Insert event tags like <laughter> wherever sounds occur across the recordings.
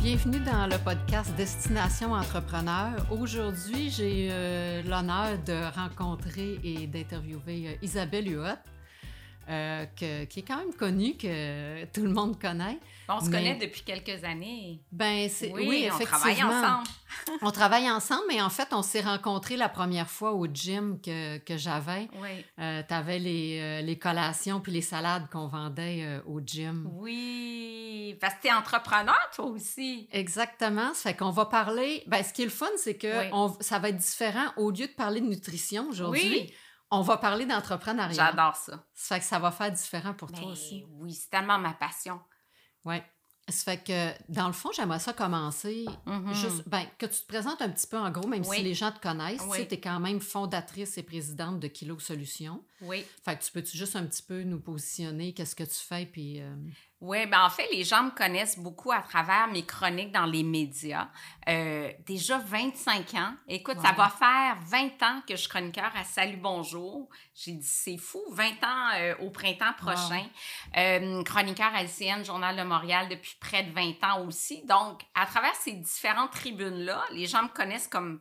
Bienvenue dans le podcast Destination Entrepreneur. Aujourd'hui, j'ai euh, l'honneur de rencontrer et d'interviewer euh, Isabelle Huot, euh, que- qui est quand même connue, que tout le monde connaît. On se Mais- connaît depuis quelques années. Ben, c'est Oui, oui, on effectivement. travaille ensemble. <laughs> On travaille ensemble, mais en fait, on s'est rencontrés la première fois au gym que, que j'avais. Oui. tu avais les, euh, les collations puis les salades qu'on vendait euh, au gym. Oui, parce que t'es entrepreneur, toi aussi. Exactement. Ça fait qu'on va parler. Ben, ce qui est le fun, c'est que Oui. on- ça va être différent. Au lieu de parler de nutrition aujourd'hui, Oui, on va parler d'entrepreneuriat. j'adore ça. Ça fait que ça va faire différent pour toi Ben aussi. oui, c'est tellement ma passion. Oui. Ça fait que, dans le fond, j'aimerais ça commencer. Mhm. Juste, ben, que tu te présentes un petit peu en gros, même Oui. si les gens te connaissent. Oui. Tu es quand même fondatrice et présidente de Kilo Solutions. Oui. Fait que tu peux-tu juste un petit peu nous positionner, qu'est-ce que tu fais, puis... euh, Oui, ben en fait, les gens me connaissent beaucoup à travers mes chroniques dans les médias. Euh, déjà 25 ans. Écoute, ça va faire 20 ans que je suis chroniqueur à Salut Bonjour. J'ai dit, c'est fou, 20 ans euh, au printemps prochain. Euh, chroniqueur à LCN, Journal de Montréal, depuis près de 20 ans aussi. Donc, à travers ces différentes tribunes-là, les gens me connaissent comme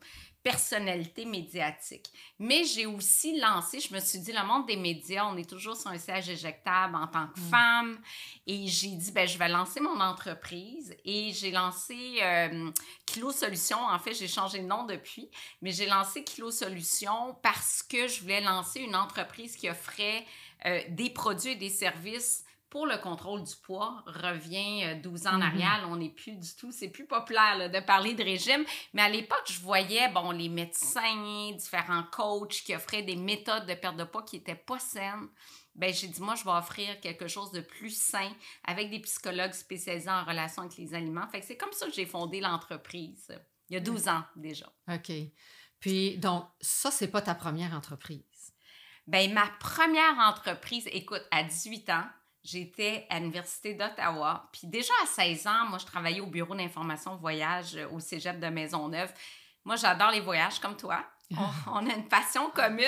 personnalité médiatique. Mais j'ai aussi lancé, je me suis dit, le monde des médias, on est toujours sur un siège éjectable en tant que Mm. femme. Et j'ai dit, ben, je vais lancer mon entreprise. Et j'ai lancé euh, Kilo Solutions. En fait, j'ai changé de nom depuis. Mais j'ai lancé Kilo Solutions parce que je voulais lancer une entreprise qui offrait euh, des produits et des services pour le contrôle du poids revient euh, 12 ans en Mhm. arrière. On n'est plus du tout, c'est plus populaire là, de parler de régime. Mais à l'époque, je voyais, bon, les médecins, différents coachs qui offraient des méthodes de perte de poids qui n'étaient pas saines. Ben, j'ai dit, moi, je vais offrir quelque chose de plus sain avec des psychologues spécialisés en relation avec les aliments. Fait que c'est comme ça que j'ai fondé l'entreprise. Il y a 12 ans déjà. OK. Puis, donc, ça, c'est pas ta première entreprise? Ben, ma première entreprise, écoute, à 18 ans, j'étais à l'Université d'Ottawa. Puis déjà à 16 ans, moi, je travaillais au bureau d'information voyage euh, au cégep de Maisonneuve. Moi, j'adore les voyages comme toi. <laughs> On, on a une passion commune.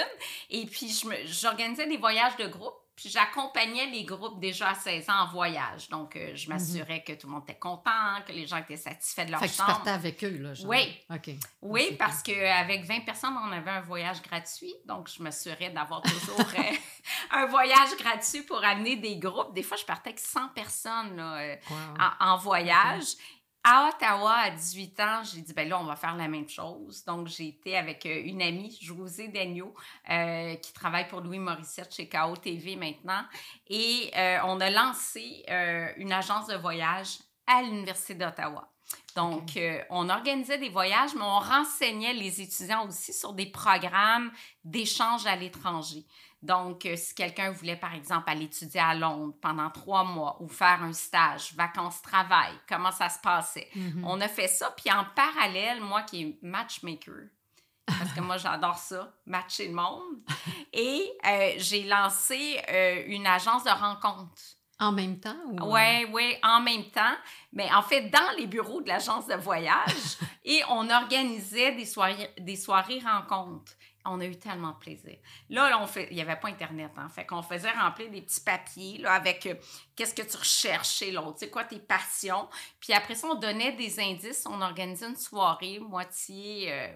Et puis, j'organisais des voyages de groupe. Puis, j'accompagnais les groupes déjà à 16 ans en voyage. Donc, euh, je m'assurais que tout le monde était content, que les gens étaient satisfaits de leur Fait que tu chambre. partais avec eux, là. genre. Oui. OK. Oui, parce qu'avec 20 personnes, on avait un voyage gratuit. Donc, je m'assurais d'avoir toujours euh, <laughs> un voyage gratuit pour amener des groupes. Des fois, je partais avec 100 personnes là, euh, Wow. en, en voyage. À Ottawa, à 18 ans, j'ai dit, ben là, on va faire la même chose. Donc, j'ai été avec euh, une amie, Josée Dagneau, euh, qui travaille pour Louis Morissette chez KO TV maintenant. Et euh, on a lancé euh, une agence de voyage à l'Université d'Ottawa. Donc, euh, on organisait des voyages, mais on renseignait les étudiants aussi sur des programmes d'échange à l'étranger. Donc, euh, si quelqu'un voulait, par exemple, aller étudier à Londres pendant trois mois ou faire un stage, vacances-travail, comment ça se passait? Mhm. On a fait ça, puis en parallèle, moi qui est matchmaker, parce que moi j'adore ça, matcher le monde, et euh, j'ai lancé euh, une agence de rencontres. En même temps? Ou... Oui, oui, en même temps. Mais en fait, dans les bureaux de l'agence de voyage, <laughs> et on organisait des soirées, des soirées rencontres. On a eu tellement de plaisir. Là, là, on fait, il n'y avait pas Internet, en fait qu'on faisait remplir des petits papiers là, avec euh, qu'est-ce que tu recherches chez l'autre, c'est quoi tes passions. Puis après ça, on donnait des indices, on organisait une soirée, moitié, euh,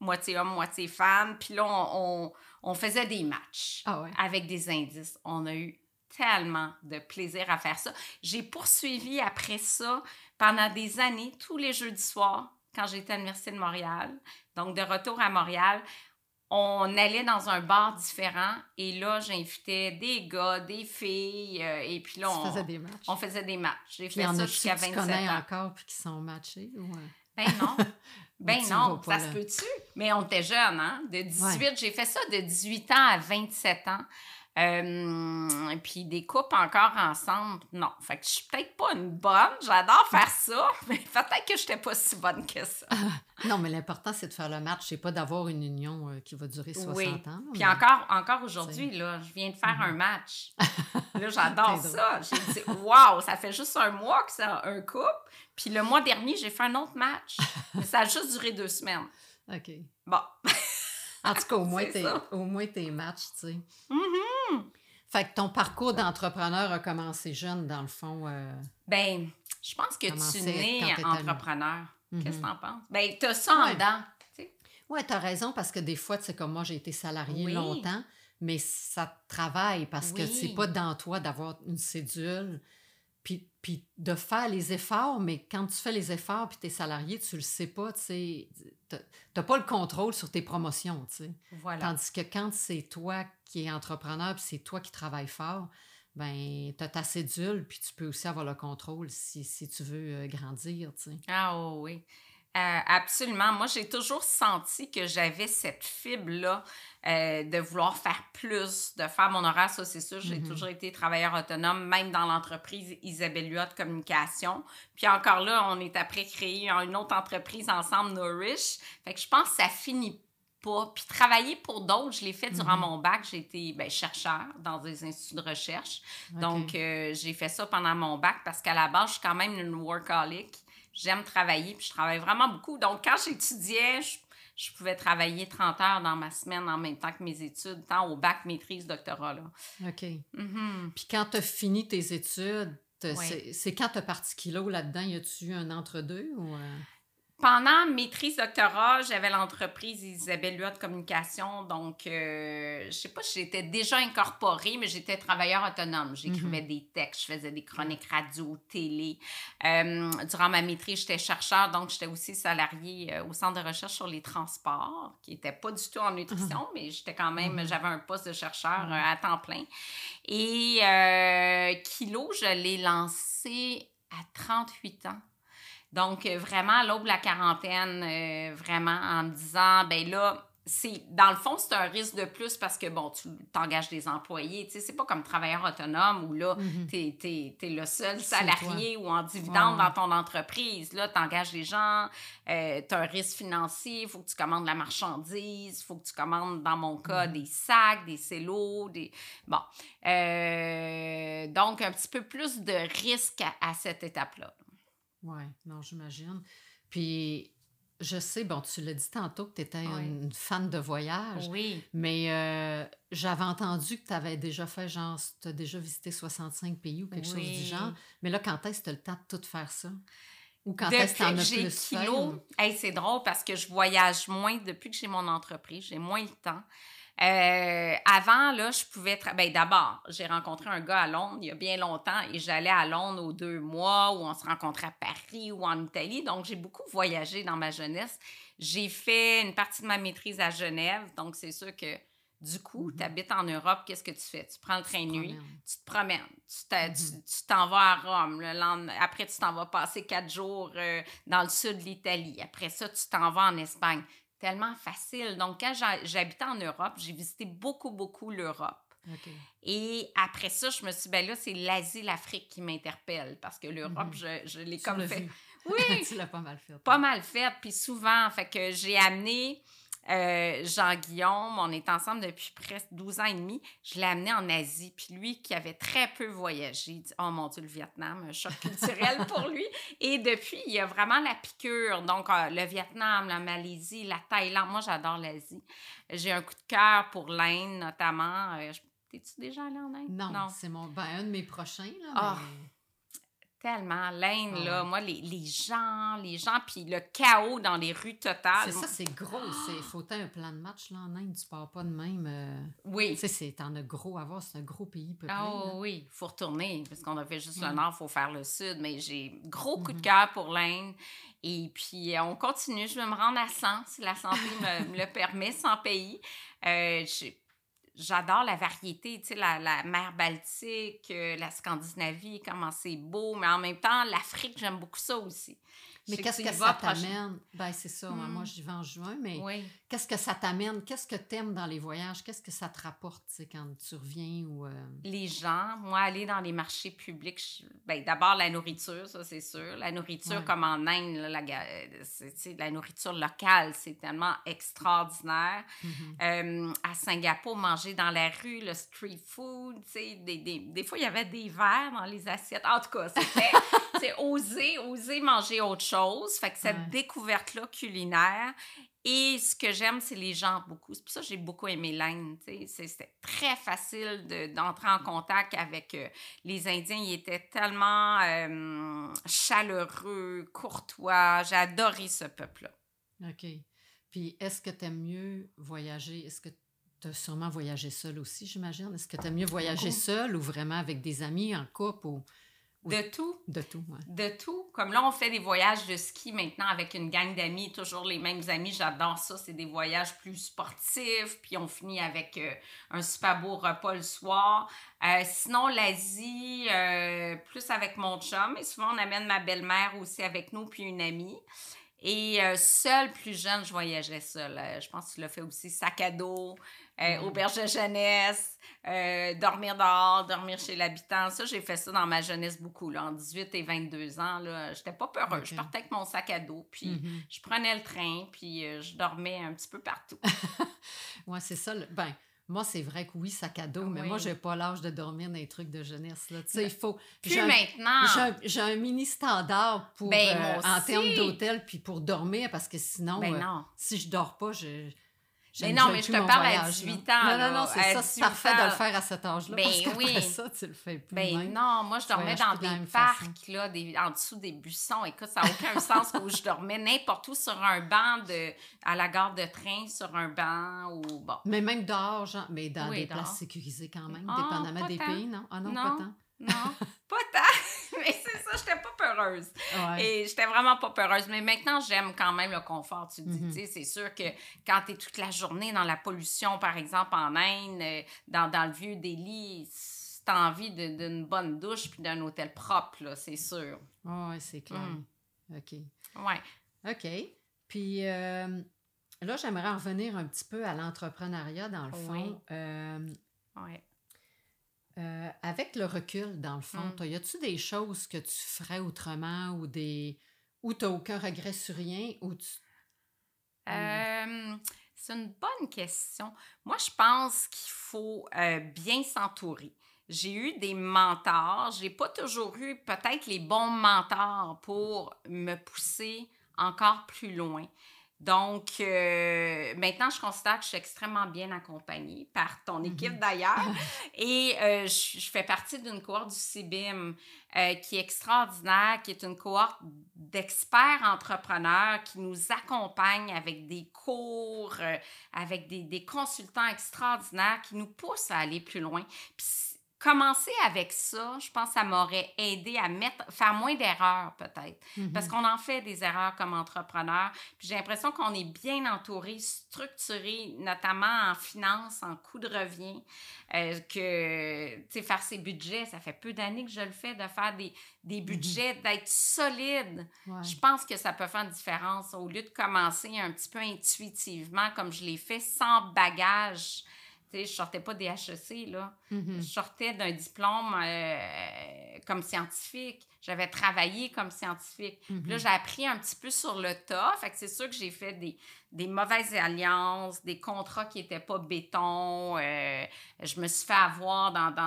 moitié homme, moitié femme. Puis là, on, on- on faisait des matchs Ah ouais. avec des indices. On a eu tellement de plaisir à faire ça. J'ai poursuivi après ça pendant des années, tous les jeudis soirs, quand j'étais à l'Université de Montréal. Donc, de retour à Montréal, on allait dans un bar différent et là, j'invitais des gars, des filles, euh, et puis là, on faisais des matchs. on faisait des matchs. J'ai fait ça jusqu'à que tu 27 connais ans. encore puis qui sont matchés? Ou... euh, Ben non. <laughs> Ben non, ça se peut-tu? Mais on était jeunes, hein? De 18, j'ai fait ça de 18 ans à 27 ans. Euh, puis des couples encore ensemble, non. Fait que je suis peut-être pas une bonne, j'adore faire ça, <laughs> mais peut-être que je n'étais pas si bonne que ça. Non, mais l'important, c'est de faire le match. C'est pas d'avoir une union euh, qui va durer 60 Oui. ans. Puis mais- encore, encore aujourd'hui, là, je viens de faire Mhm. un match. <laughs> Là, j'adore ça. J'ai dit, waouh, ça fait juste un mois que c'est un couple. Puis le mois dernier, j'ai fait un autre match. <laughs> Mais ça a juste duré deux semaines. OK. Bon. En tout cas, au <laughs> moins, tes, au moins tes matchs, tu sais. Mhm. Fait que ton parcours d'entrepreneur a commencé jeune, dans le fond. Euh, ben, je pense que tu nais entrepreneur. Qu'est-ce que Mhm. t'en penses? Ben, t'as ça en dedans. tu sais. Oui, tu as raison, parce que des fois, tu sais, comme moi, j'ai été salarié Oui. longtemps, mais ça te travaille parce que Oui. c'est pas dans toi d'avoir une cédule, puis, puis de faire les efforts, mais quand tu fais les efforts, puis tu es salarié, tu le sais pas, tu sais, t'as- t'as pas le contrôle sur tes promotions, tu sais. Voilà. Tandis que quand c'est toi qui es entrepreneur, puis c'est toi qui travailles fort, ben tu as ta cédule, puis tu peux aussi avoir le contrôle si, si tu veux euh, grandir, tu sais. Ah oh, oui. Euh, absolument. Moi, j'ai toujours senti que j'avais cette fibre-là euh, de vouloir faire plus, de faire mon horaire, ça c'est sûr. J'ai Mhm. toujours été travailleur autonome, même dans l'entreprise Isabelle Huot Communication. Puis encore là, on est après créer une autre entreprise ensemble, Nourish. Fait que je pense que ça finit pas. Puis travailler pour d'autres, je l'ai fait durant Mhm. mon bac. J'ai été ben, chercheur dans des instituts de recherche. Donc, euh, j'ai fait ça pendant mon bac parce qu'à la base, je suis quand même une workaholic. J'aime travailler, puis je travaille vraiment beaucoup. Donc, quand j'étudiais, je, je pouvais travailler 30 heures dans ma semaine en même temps que mes études, tant au bac, maîtrise, doctorat. Là. OK. Mhm. Puis quand tu as fini tes études, c'est- c'est quand tu as parti kilo là-dedans, y a-tu eu un entre-deux ou. Pendant maîtrise doctorat, j'avais l'entreprise Isabelle Huot Communication. Donc, euh, je sais pas si j'étais déjà incorporée, mais j'étais travailleur autonome. J'écrivais des textes, je faisais des chroniques radio, télé. Euh, durant ma maîtrise, j'étais chercheur, donc j'étais aussi salariée euh, au Centre de recherche sur les transports, qui n'était pas du tout en nutrition, mais j'étais quand même, Mhm. j'avais un poste de chercheur Mhm. euh, à temps plein. Et euh, Kilo, je l'ai lancé à 38 ans. Donc, euh, vraiment, à l'aube de la quarantaine, euh, vraiment, en me disant, ben là, c'est dans le fond, c'est un risque de plus parce que, bon, tu t'engages des employés. Tu sais, c'est pas comme travailleur autonome où là, Mhm. t'es es, le seul salarié ou en dividende Ouais, dans ton entreprise. Là, t'engages des gens, euh, t'as un risque financier, il faut que tu commandes de la marchandise, il faut que tu commandes, dans mon cas, Mhm. des sacs, des cellos, des... Bon. Euh, donc, un petit peu plus de risque à, à cette étape-là. Oui, non, j'imagine. Puis je sais, bon, tu l'as dit tantôt que tu étais Ouais. une fan de voyage, Oui. mais euh, j'avais entendu que tu avais déjà fait, genre, tu as déjà visité 65 pays ou quelque chose du Oui. genre. Mais là, quand est-ce que tu as le temps de tout faire ça? Ou quand est-ce que tu en as j'ai plus fait? kilo, ou- hey, c'est drôle parce que je voyage moins depuis que j'ai mon entreprise, j'ai moins le temps. Euh, avant, là, je pouvais... Ben, d'abord, j'ai rencontré un gars à Londres il y a bien longtemps et j'allais à Londres aux deux mois où on se rencontrait à Paris ou en Italie. Donc, j'ai beaucoup voyagé dans ma jeunesse. J'ai fait une partie de ma maîtrise à Genève. Donc, c'est sûr que du coup, Mhm. tu habites en Europe, qu'est-ce que tu fais? Tu prends le train de nuit, tu te promènes, tu Mhm. tu- t'en vas à Rome, le lendemain, après tu t'en vas passer quatre jours euh, dans le sud de l'Italie, après ça tu t'en vas en Espagne. Tellement facile. Donc quand j'ha- j'habitais en Europe, j'ai visité beaucoup, beaucoup l'Europe. Et après ça, je me suis dit, ben là, c'est l'Asie, l'Afrique qui m'interpelle parce que l'Europe, Mhm. je, je l'ai comme fait. vu. Oui, <laughs> tu l'as pas mal fait. pas mal fait, puis souvent, fait que j'ai amené euh, Jean-Guillaume, on est ensemble depuis presque 12 ans et demi, je l'ai amené en Asie, puis lui qui avait très peu voyagé, il dit « Oh mon Dieu, le Vietnam, un choc culturel pour lui », et depuis, il y a vraiment la piqûre, donc euh, le Vietnam, la Malaisie, la Thaïlande, moi j'adore l'Asie, j'ai un coup de cœur pour l'Inde notamment, Euh, je- T'es-tu déjà allé en Inde? Non, c'est mon ben, un de mes prochains. Là, Ah. mais- Tellement. L'Inde, Ah là, moi, les, les gens, les gens, puis le chaos dans les rues totales. C'est ça, c'est gros. Il faut un plan de match là, en Inde. Tu pars pas de même. euh, Oui. Tu sais, c'est- t'en as gros à voir. C'est un gros pays peuplé. Ah là. oui, il faut retourner, parce qu'on a fait juste le Mm. nord, il faut faire le sud, mais j'ai gros coup de Mhm. cœur pour l'Inde. Et puis, euh, on continue. Je vais me rendre à 100, si la santé me, me le permet, 100 pays. Euh, j'ai- J'adore la variété, tu sais, la, mer Baltique, euh, la Scandinavie, comment c'est beau, mais en même temps, l'Afrique, j'aime beaucoup ça aussi. Mais qu'est-ce que ça t'amène? Ben, c'est ça. moi, Mm. Moi, j'y vais en juin, mais Oui. qu'est-ce que ça t'amène? Qu'est-ce que t'aimes dans les voyages? Qu'est-ce que ça te rapporte quand tu reviens? ou euh, les gens, moi, aller dans les marchés publics, je- ben, d'abord la nourriture, ça c'est sûr. La nourriture, Ouais. comme en Inde, là, la, euh, la nourriture locale, c'est tellement extraordinaire. mhm. Euh, à Singapour, manger dans la rue, le street food, tu sais, des, des, des fois, il y avait des verres dans les assiettes. En tout cas, c'était <laughs> c'est oser, oser manger autre chose. Fait que cette Ouais. découverte-là culinaire Et ce que j'aime, c'est les gens beaucoup. C'est pour ça que j'ai beaucoup aimé l'Inde. C'était très facile d'entrer en contact avec euh, les Indiens. Ils étaient tellement euh, chaleureux, courtois. J'ai adoré ce peuple-là. OK. Puis, est-ce que tu aimes mieux voyager? Est-ce que tu as sûrement voyagé seul aussi, j'imagine? Est-ce que tu aimes mieux voyager seul ou vraiment avec des amis en couple? Ou... De tout. De tout, oui. De tout. Comme là, on fait des voyages de ski maintenant avec une gang d'amis, toujours les mêmes amis. J'adore ça. C'est des voyages plus sportifs. Puis on finit avec euh, un super beau repas le soir. Euh, sinon, l'Asie, euh, plus avec mon chum. Et souvent, on amène ma belle-mère aussi avec nous, puis une amie. Et seule, plus jeune, je voyageais seule. je pense que tu l'as fait aussi. Sac à dos, euh, auberge de jeunesse, euh, dormir dehors, dormir chez l'habitant. Ça, j'ai fait ça dans ma jeunesse beaucoup, là, en 18 et 22 ans. Là, j'étais pas peureuse. Je partais avec mon sac à dos, puis mm-hmm. je prenais le train, puis euh, je dormais un petit peu partout. <laughs> ouais, c'est ça. Ben, moi, c'est vrai que oui, sac à dos, mais moi, j'ai pas l'âge de dormir dans les trucs de jeunesse. Là. Tu sais, il faut. Plus maintenant. J'ai un, mini standard pour, ben, en termes d'hôtel, puis pour dormir, parce que sinon, ben si je dors pas, je mais non, mais je te parle à 18 ans. Non, non, non, c'est ça. C'est parfait de le faire à cet âge-là. Ben parce oui. ça, tu le fais plus. Ben non, moi, je dormais dans des parcs, là, des, en dessous des buissons. Écoute, ça n'a aucun <laughs> sens où je dormais n'importe où sur un banc de, à la gare de train, sur un banc ou bon. Mais même dehors, genre, mais dans des places sécurisées quand même, ah, dépendamment des pays, non? Ah non, non <laughs> pas tant. Non, pas tant. <laughs> mais c'est ça, j'étais pas peureuse. Et j'étais vraiment pas peureuse. Mais maintenant, j'aime quand même le confort. Tu dis, mm-hmm. c'est sûr que quand tu es toute la journée dans la pollution, par exemple, en Inde, euh, dans, dans le vieux Delhi, tu as envie d'une bonne douche puis d'un hôtel propre, c'est sûr. oui, c'est clair. Mm. OK. Ouais. OK. Puis euh, là, j'aimerais revenir un petit peu à l'entrepreneuriat, dans le fond. Oui. Euh, ouais. Euh, avec le recul, dans le fond, mm. y a-tu des choses que tu ferais autrement ou des ou tu n'as aucun regret sur rien ou tu... Euh, c'est une bonne question. Moi, je pense qu'il faut euh, bien s'entourer. J'ai eu des mentors. J'ai pas toujours eu peut-être les bons mentors pour me pousser encore plus loin. Donc, euh, maintenant, je considère que je suis extrêmement bien accompagnée par ton mm-hmm. équipe d'ailleurs. <laughs> Et euh, je, fais partie d'une cohorte du CIBIM euh, qui est extraordinaire, qui est une cohorte d'experts entrepreneurs qui nous accompagnent avec des cours, avec des, des, consultants extraordinaires qui nous poussent à aller plus loin. Puis, commencer avec ça, je pense que ça m'aurait aidé à mettre, faire moins d'erreurs peut-être. Parce mhm. qu'on en fait des erreurs comme entrepreneur. Puis j'ai l'impression qu'on est bien entouré, structuré, notamment en finance, en coût de revient. Euh, que, tu sais, faire ses budgets, ça fait peu d'années que je le fais, de faire des, des mhm. budgets, d'être solide. Je pense que ça peut faire une différence au lieu de commencer un petit peu intuitivement comme je l'ai fait, sans bagage je sortais pas des HEC, là. Mm-hmm. Je sortais d'un diplôme euh, comme scientifique. J'avais travaillé comme scientifique. là, mm-hmm. j'ai appris un petit peu sur le tas. Fait que c'est sûr que j'ai fait des, des mauvaises alliances, des contrats qui n'étaient pas béton. Euh, je me suis fait avoir dans, dans,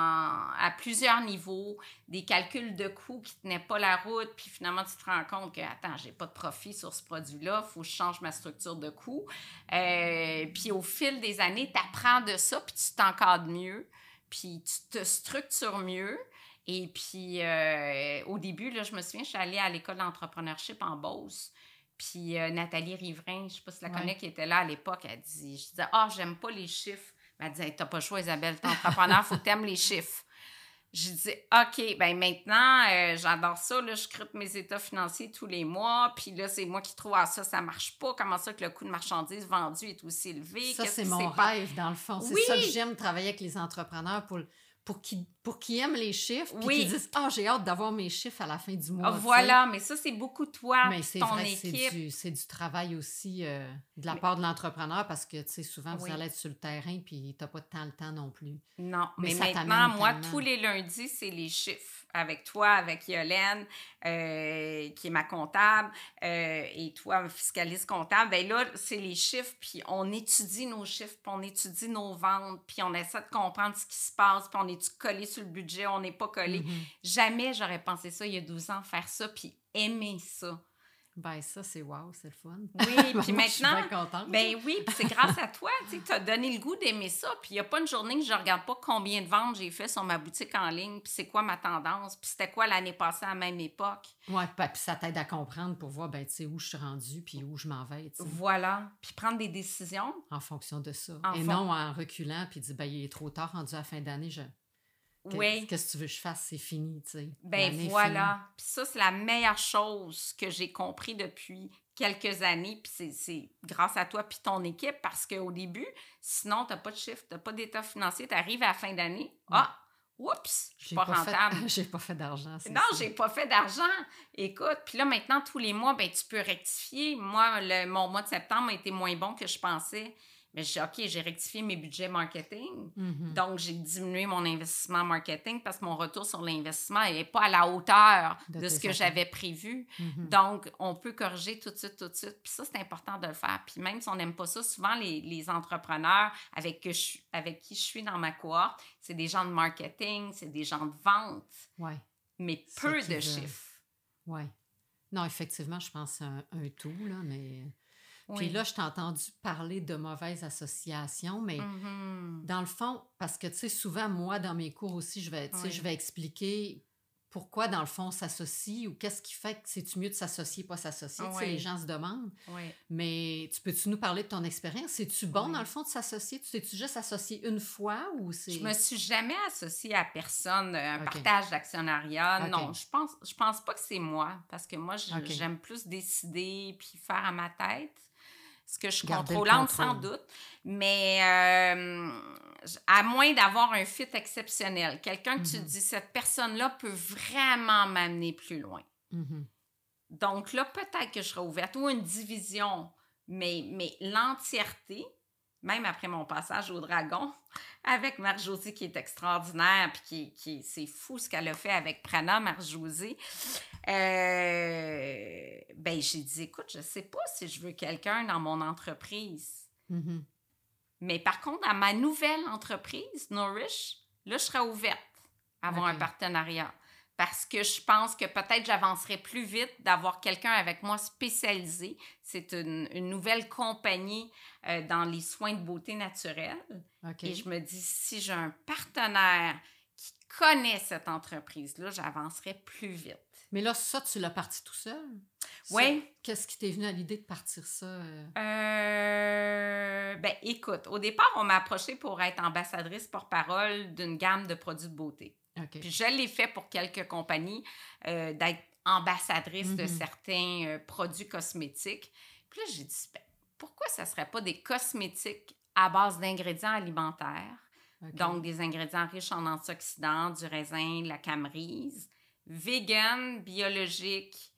à plusieurs niveaux, des calculs de coûts qui ne tenaient pas la route, puis finalement, tu te rends compte que, attends, j'ai pas de profit sur ce produit-là, il faut que je change ma structure de coûts. Euh, puis au fil des années, tu apprends de ça, puis tu t'encadres mieux, puis tu te structures mieux. Et puis, euh, au début, là, je me souviens, je suis allée à l'école d'entrepreneurship en Beauce. Puis euh, Nathalie Riverain, je sais pas si tu la connais, qui était là à l'époque, elle dit, je disais, ah, j'aime pas les chiffres. Elle disait, t'as pas le choix, Isabelle, t'es entrepreneur, faut que t'aimes les chiffres. Je dis, OK, ben maintenant, euh, j'adore ça, là, je scrute mes états financiers tous les mois, puis là, c'est moi qui trouve, ah, ça, ça marche pas. Comment ça que le coût de marchandises vendu est aussi élevé? Ça, c'est mon rêve, dans le fond. C'est ça que j'aime travailler avec les entrepreneurs pour pour qu'ils pour aiment les chiffres, puis qu'ils disent Ah, j'ai hâte d'avoir mes chiffres à la fin du mois. voilà, mais ça, c'est beaucoup toi, mais ton vrai équipe. C'est du, du, travail aussi euh, de la part de l'entrepreneur parce que, tu sais, souvent, vous allez être sur le terrain, puis tu n'as pas tant le temps non plus. Non, mais, maintenant, moi, tous les lundis, c'est les chiffres avec toi, avec Yolène, euh, qui est ma comptable, euh, et toi, fiscaliste comptable, ben là, c'est les chiffres, puis on étudie nos chiffres, puis on étudie nos ventes, puis on essaie de comprendre ce qui se passe, puis on est collé sur le budget, on n'est pas collé. Mm-hmm. Jamais j'aurais pensé ça il y a 12 ans, faire ça, puis aimer ça. Ben, ça, c'est wow, c'est le fun. Oui, <laughs> puis je suis maintenant, contente. ben oui, puis c'est grâce à toi, tu sais, que tu as donné le goût d'aimer ça. Puis il n'y a pas une journée que je regarde pas combien de ventes j'ai fait sur ma boutique en ligne, puis c'est quoi ma tendance, puis c'était quoi l'année passée à la même époque. Ouais, puis ça t'aide à comprendre pour voir, ben, tu sais, où je suis rendue puis où je m'en vais, Voilà. Puis prendre des décisions. en fonction de ça. En Et non en reculant puis dire, ben, il est trop tard, rendu à la fin d'année, je... Oui. Qu'est-ce que tu veux que je fasse? C'est fini, tu sais. Ben voilà. Puis ça, c'est la meilleure chose que j'ai compris depuis quelques années. Puis c'est- grâce à toi puis ton équipe parce qu'au début, sinon, tu n'as pas de chiffre, tu n'as pas d'état financier, tu arrives à la fin d'année. Ah, oups, je suis pas, pas, rentable. <laughs> j'ai pas fait d'argent. Non, j'ai pas fait d'argent. Écoute, puis là, maintenant, tous les mois, ben, tu peux rectifier. Moi, le, mon mois de septembre a été moins bon que je pensais. Mais j'ai OK, j'ai rectifié mes budgets marketing. Mhm. Donc, j'ai diminué mon investissement marketing parce que mon retour sur l'investissement n'est pas à la hauteur De ce que j'avais prévu. Mhm. Donc, on peut corriger tout de suite, tout de suite. Puis ça, c'est important de le faire. Puis même si on n'aime pas ça, souvent, les, les entrepreneurs avec, que je, avec qui je suis dans ma cohorte, c'est des gens de marketing, c'est des gens de vente, Ouais, mais peu de chiffres. ouais. Non, effectivement, je pense un, un tout, là, mais... Oui. Puis là, je t'ai entendu parler de mauvaises associations, mais Mhm. dans le fond, parce que, tu sais, souvent, moi, dans mes cours aussi, je vais, Oui. je vais expliquer pourquoi, dans le fond, on s'associe ou qu'est-ce qui fait que c'est-tu mieux de s'associer, pas s'associer. Tu sais, Oui. les gens se demandent. Oui. Mais tu peux-tu nous parler de ton expérience? C'est-tu bon, Oui. dans le fond, de s'associer? Tu t'es-tu juste associé une fois ou c'est... Je me suis jamais associée à personne, euh, un Ok. partage d'actionnariat. Non, je pense, je pense pas que c'est moi, parce que moi, j'aime plus décider puis faire à ma tête. Ce que je suis contrôlante sans doute. Mais euh, à moins d'avoir un fit exceptionnel, quelqu'un que tu Mhm. dis, cette personne-là peut vraiment m'amener plus loin. Mhm. Donc là, peut-être que je serai ouverte ou une division, mais, mais l'entièreté, même après mon passage au Dragon, <laughs> avec Marjosie qui est extraordinaire, puis qui, qui c'est fou ce qu'elle a fait avec Prana, Marjosie. Euh, ben, j'ai dit, écoute, je sais pas si je veux quelqu'un dans mon entreprise. Mhm. Mais par contre, à ma nouvelle entreprise, Nourish, là, je serais ouverte à avoir un partenariat. Parce que je pense que peut-être j'avancerais plus vite d'avoir quelqu'un avec moi spécialisé. C'est une, une nouvelle compagnie euh, dans les soins de beauté naturelle. Et je me dis, si j'ai un partenaire qui connaît cette entreprise-là, j'avancerais plus vite. Mais là, ça, tu l'as parti tout seul? Oui. Qu'est-ce qui t'est venu à l'idée de partir ça? euh? Euh, ben, écoute, au départ, on m'a approché pour être ambassadrice porte-parole d'une gamme de produits de beauté. Puis je l'ai fait pour quelques compagnies, euh, d'être ambassadrice de Mhm. certains euh, produits cosmétiques. Puis là, j'ai dit, ben, pourquoi ça ne serait pas des cosmétiques à base d'ingrédients alimentaires? Donc, des ingrédients riches en antioxydants, du raisin, de la camerise, vegan, biologique,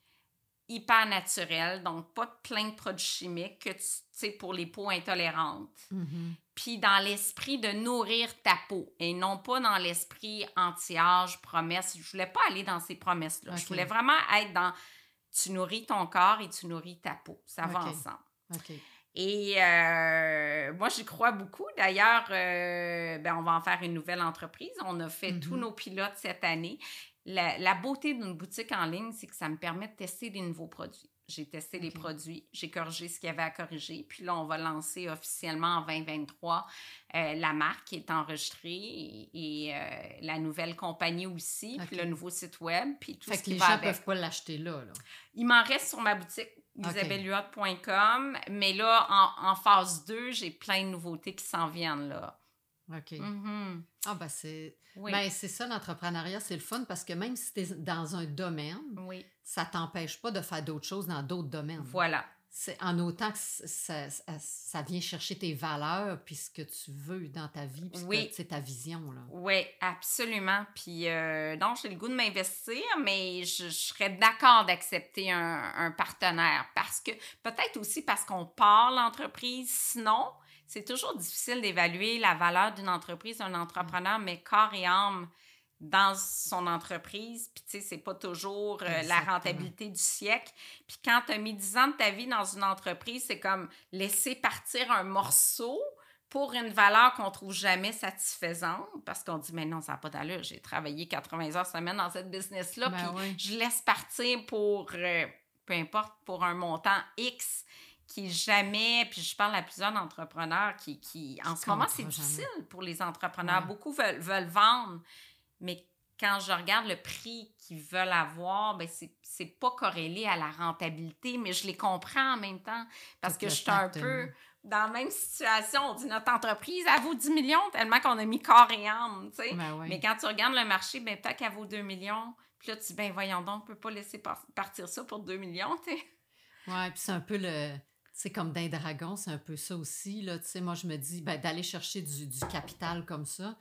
hyper naturel, donc pas plein de produits chimiques que tu sais pour les peaux intolérantes. Mhm. Puis dans l'esprit de nourrir ta peau et non pas dans l'esprit anti-âge, promesse. Je voulais pas aller dans ces promesses-là. Je voulais vraiment être dans tu nourris ton corps et tu nourris ta peau. Ça va ensemble. Et euh, moi, j'y crois beaucoup. D'ailleurs, euh, ben, on va en faire une nouvelle entreprise. On a fait tous Mhm. nos pilotes cette année. La, la beauté d'une boutique en ligne, c'est que ça me permet de tester des nouveaux produits. J'ai testé les produits, j'ai corrigé ce qu'il y avait à corriger. Puis là, on va lancer officiellement en 2023 euh, la marque qui est enregistrée et, et, euh, la nouvelle compagnie aussi, puis le nouveau site web, puis tout Fait ce que les va gens avec. peuvent pas l'acheter là, là. Il m'en reste sur ma boutique, isabelluot.com. Mais là, en, en phase 2, j'ai plein de nouveautés qui s'en viennent là. OK. Mhm. Ah, ben c'est... Oui. Ben, c'est ça, l'entrepreneuriat, c'est le fun parce que même si tu es dans un domaine, oui. ça t'empêche pas de faire d'autres choses dans d'autres domaines. Voilà. C'est en autant que ça, ça, ça vient chercher tes valeurs puis ce que tu veux dans ta vie, puis Oui. c'est ta vision, là. Oui, absolument. Puis, euh, donc, j'ai le goût de m'investir, mais je, je serais d'accord d'accepter un, un partenaire parce que, peut-être aussi parce qu'on part l'entreprise, sinon, c'est toujours difficile d'évaluer la valeur d'une entreprise, d'un entrepreneur, mais corps et âme dans son entreprise. Puis, tu sais, c'est pas toujours euh, la rentabilité du siècle. Puis, quand tu as mis 10 ans de ta vie dans une entreprise, c'est comme laisser partir un morceau pour une valeur qu'on trouve jamais satisfaisante, parce qu'on dit, mais non, ça n'a pas d'allure, j'ai travaillé 80 heures semaine dans cette business-là, Ben puis oui. je laisse partir pour, euh, peu importe, pour un montant X qui jamais, puis je parle à plusieurs entrepreneurs qui, qui en ce moment, c'est difficile pour les entrepreneurs. Beaucoup veulent, veulent vendre, mais quand je regarde le prix qu'ils veulent avoir, ben c'est pas corrélé à la rentabilité, mais je les comprends en même temps parce que je suis un peu dans la même situation. On dit notre entreprise, elle vaut 10 millions tellement qu'on a mis corps et âme, tu sais. Ben mais quand tu regardes le marché, ben peut-être qu'elle vaut 2 millions. Puis là, tu dis, ben voyons donc, on peut pas laisser partir ça pour 2 millions, tu sais. Ouais, puis c'est un peu le... C'est comme d'un dragon, c'est un peu ça aussi, là. Tu sais, moi, je me dis, ben, d'aller chercher du, du capital comme ça,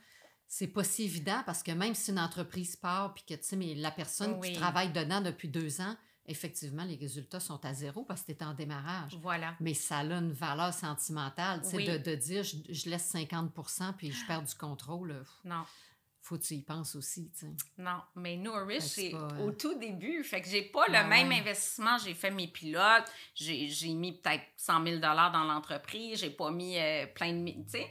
c'est pas si évident parce que même si une entreprise part puis que tu sais mais la personne qui travaille dedans depuis deux ans effectivement les résultats sont à zéro parce que tu es en démarrage. Voilà. Mais ça a une valeur sentimentale tu sais de, dire je, laisse 50% puis je perds du contrôle non faut que tu y penses aussi, tu sais. Non, mais Nourish, c'est au tout début. Fait que j'ai pas le même investissement. J'ai fait mes pilotes, j'ai mis peut-être 100 000 dans l'entreprise, j'ai pas mis euh, plein de... Tu sais,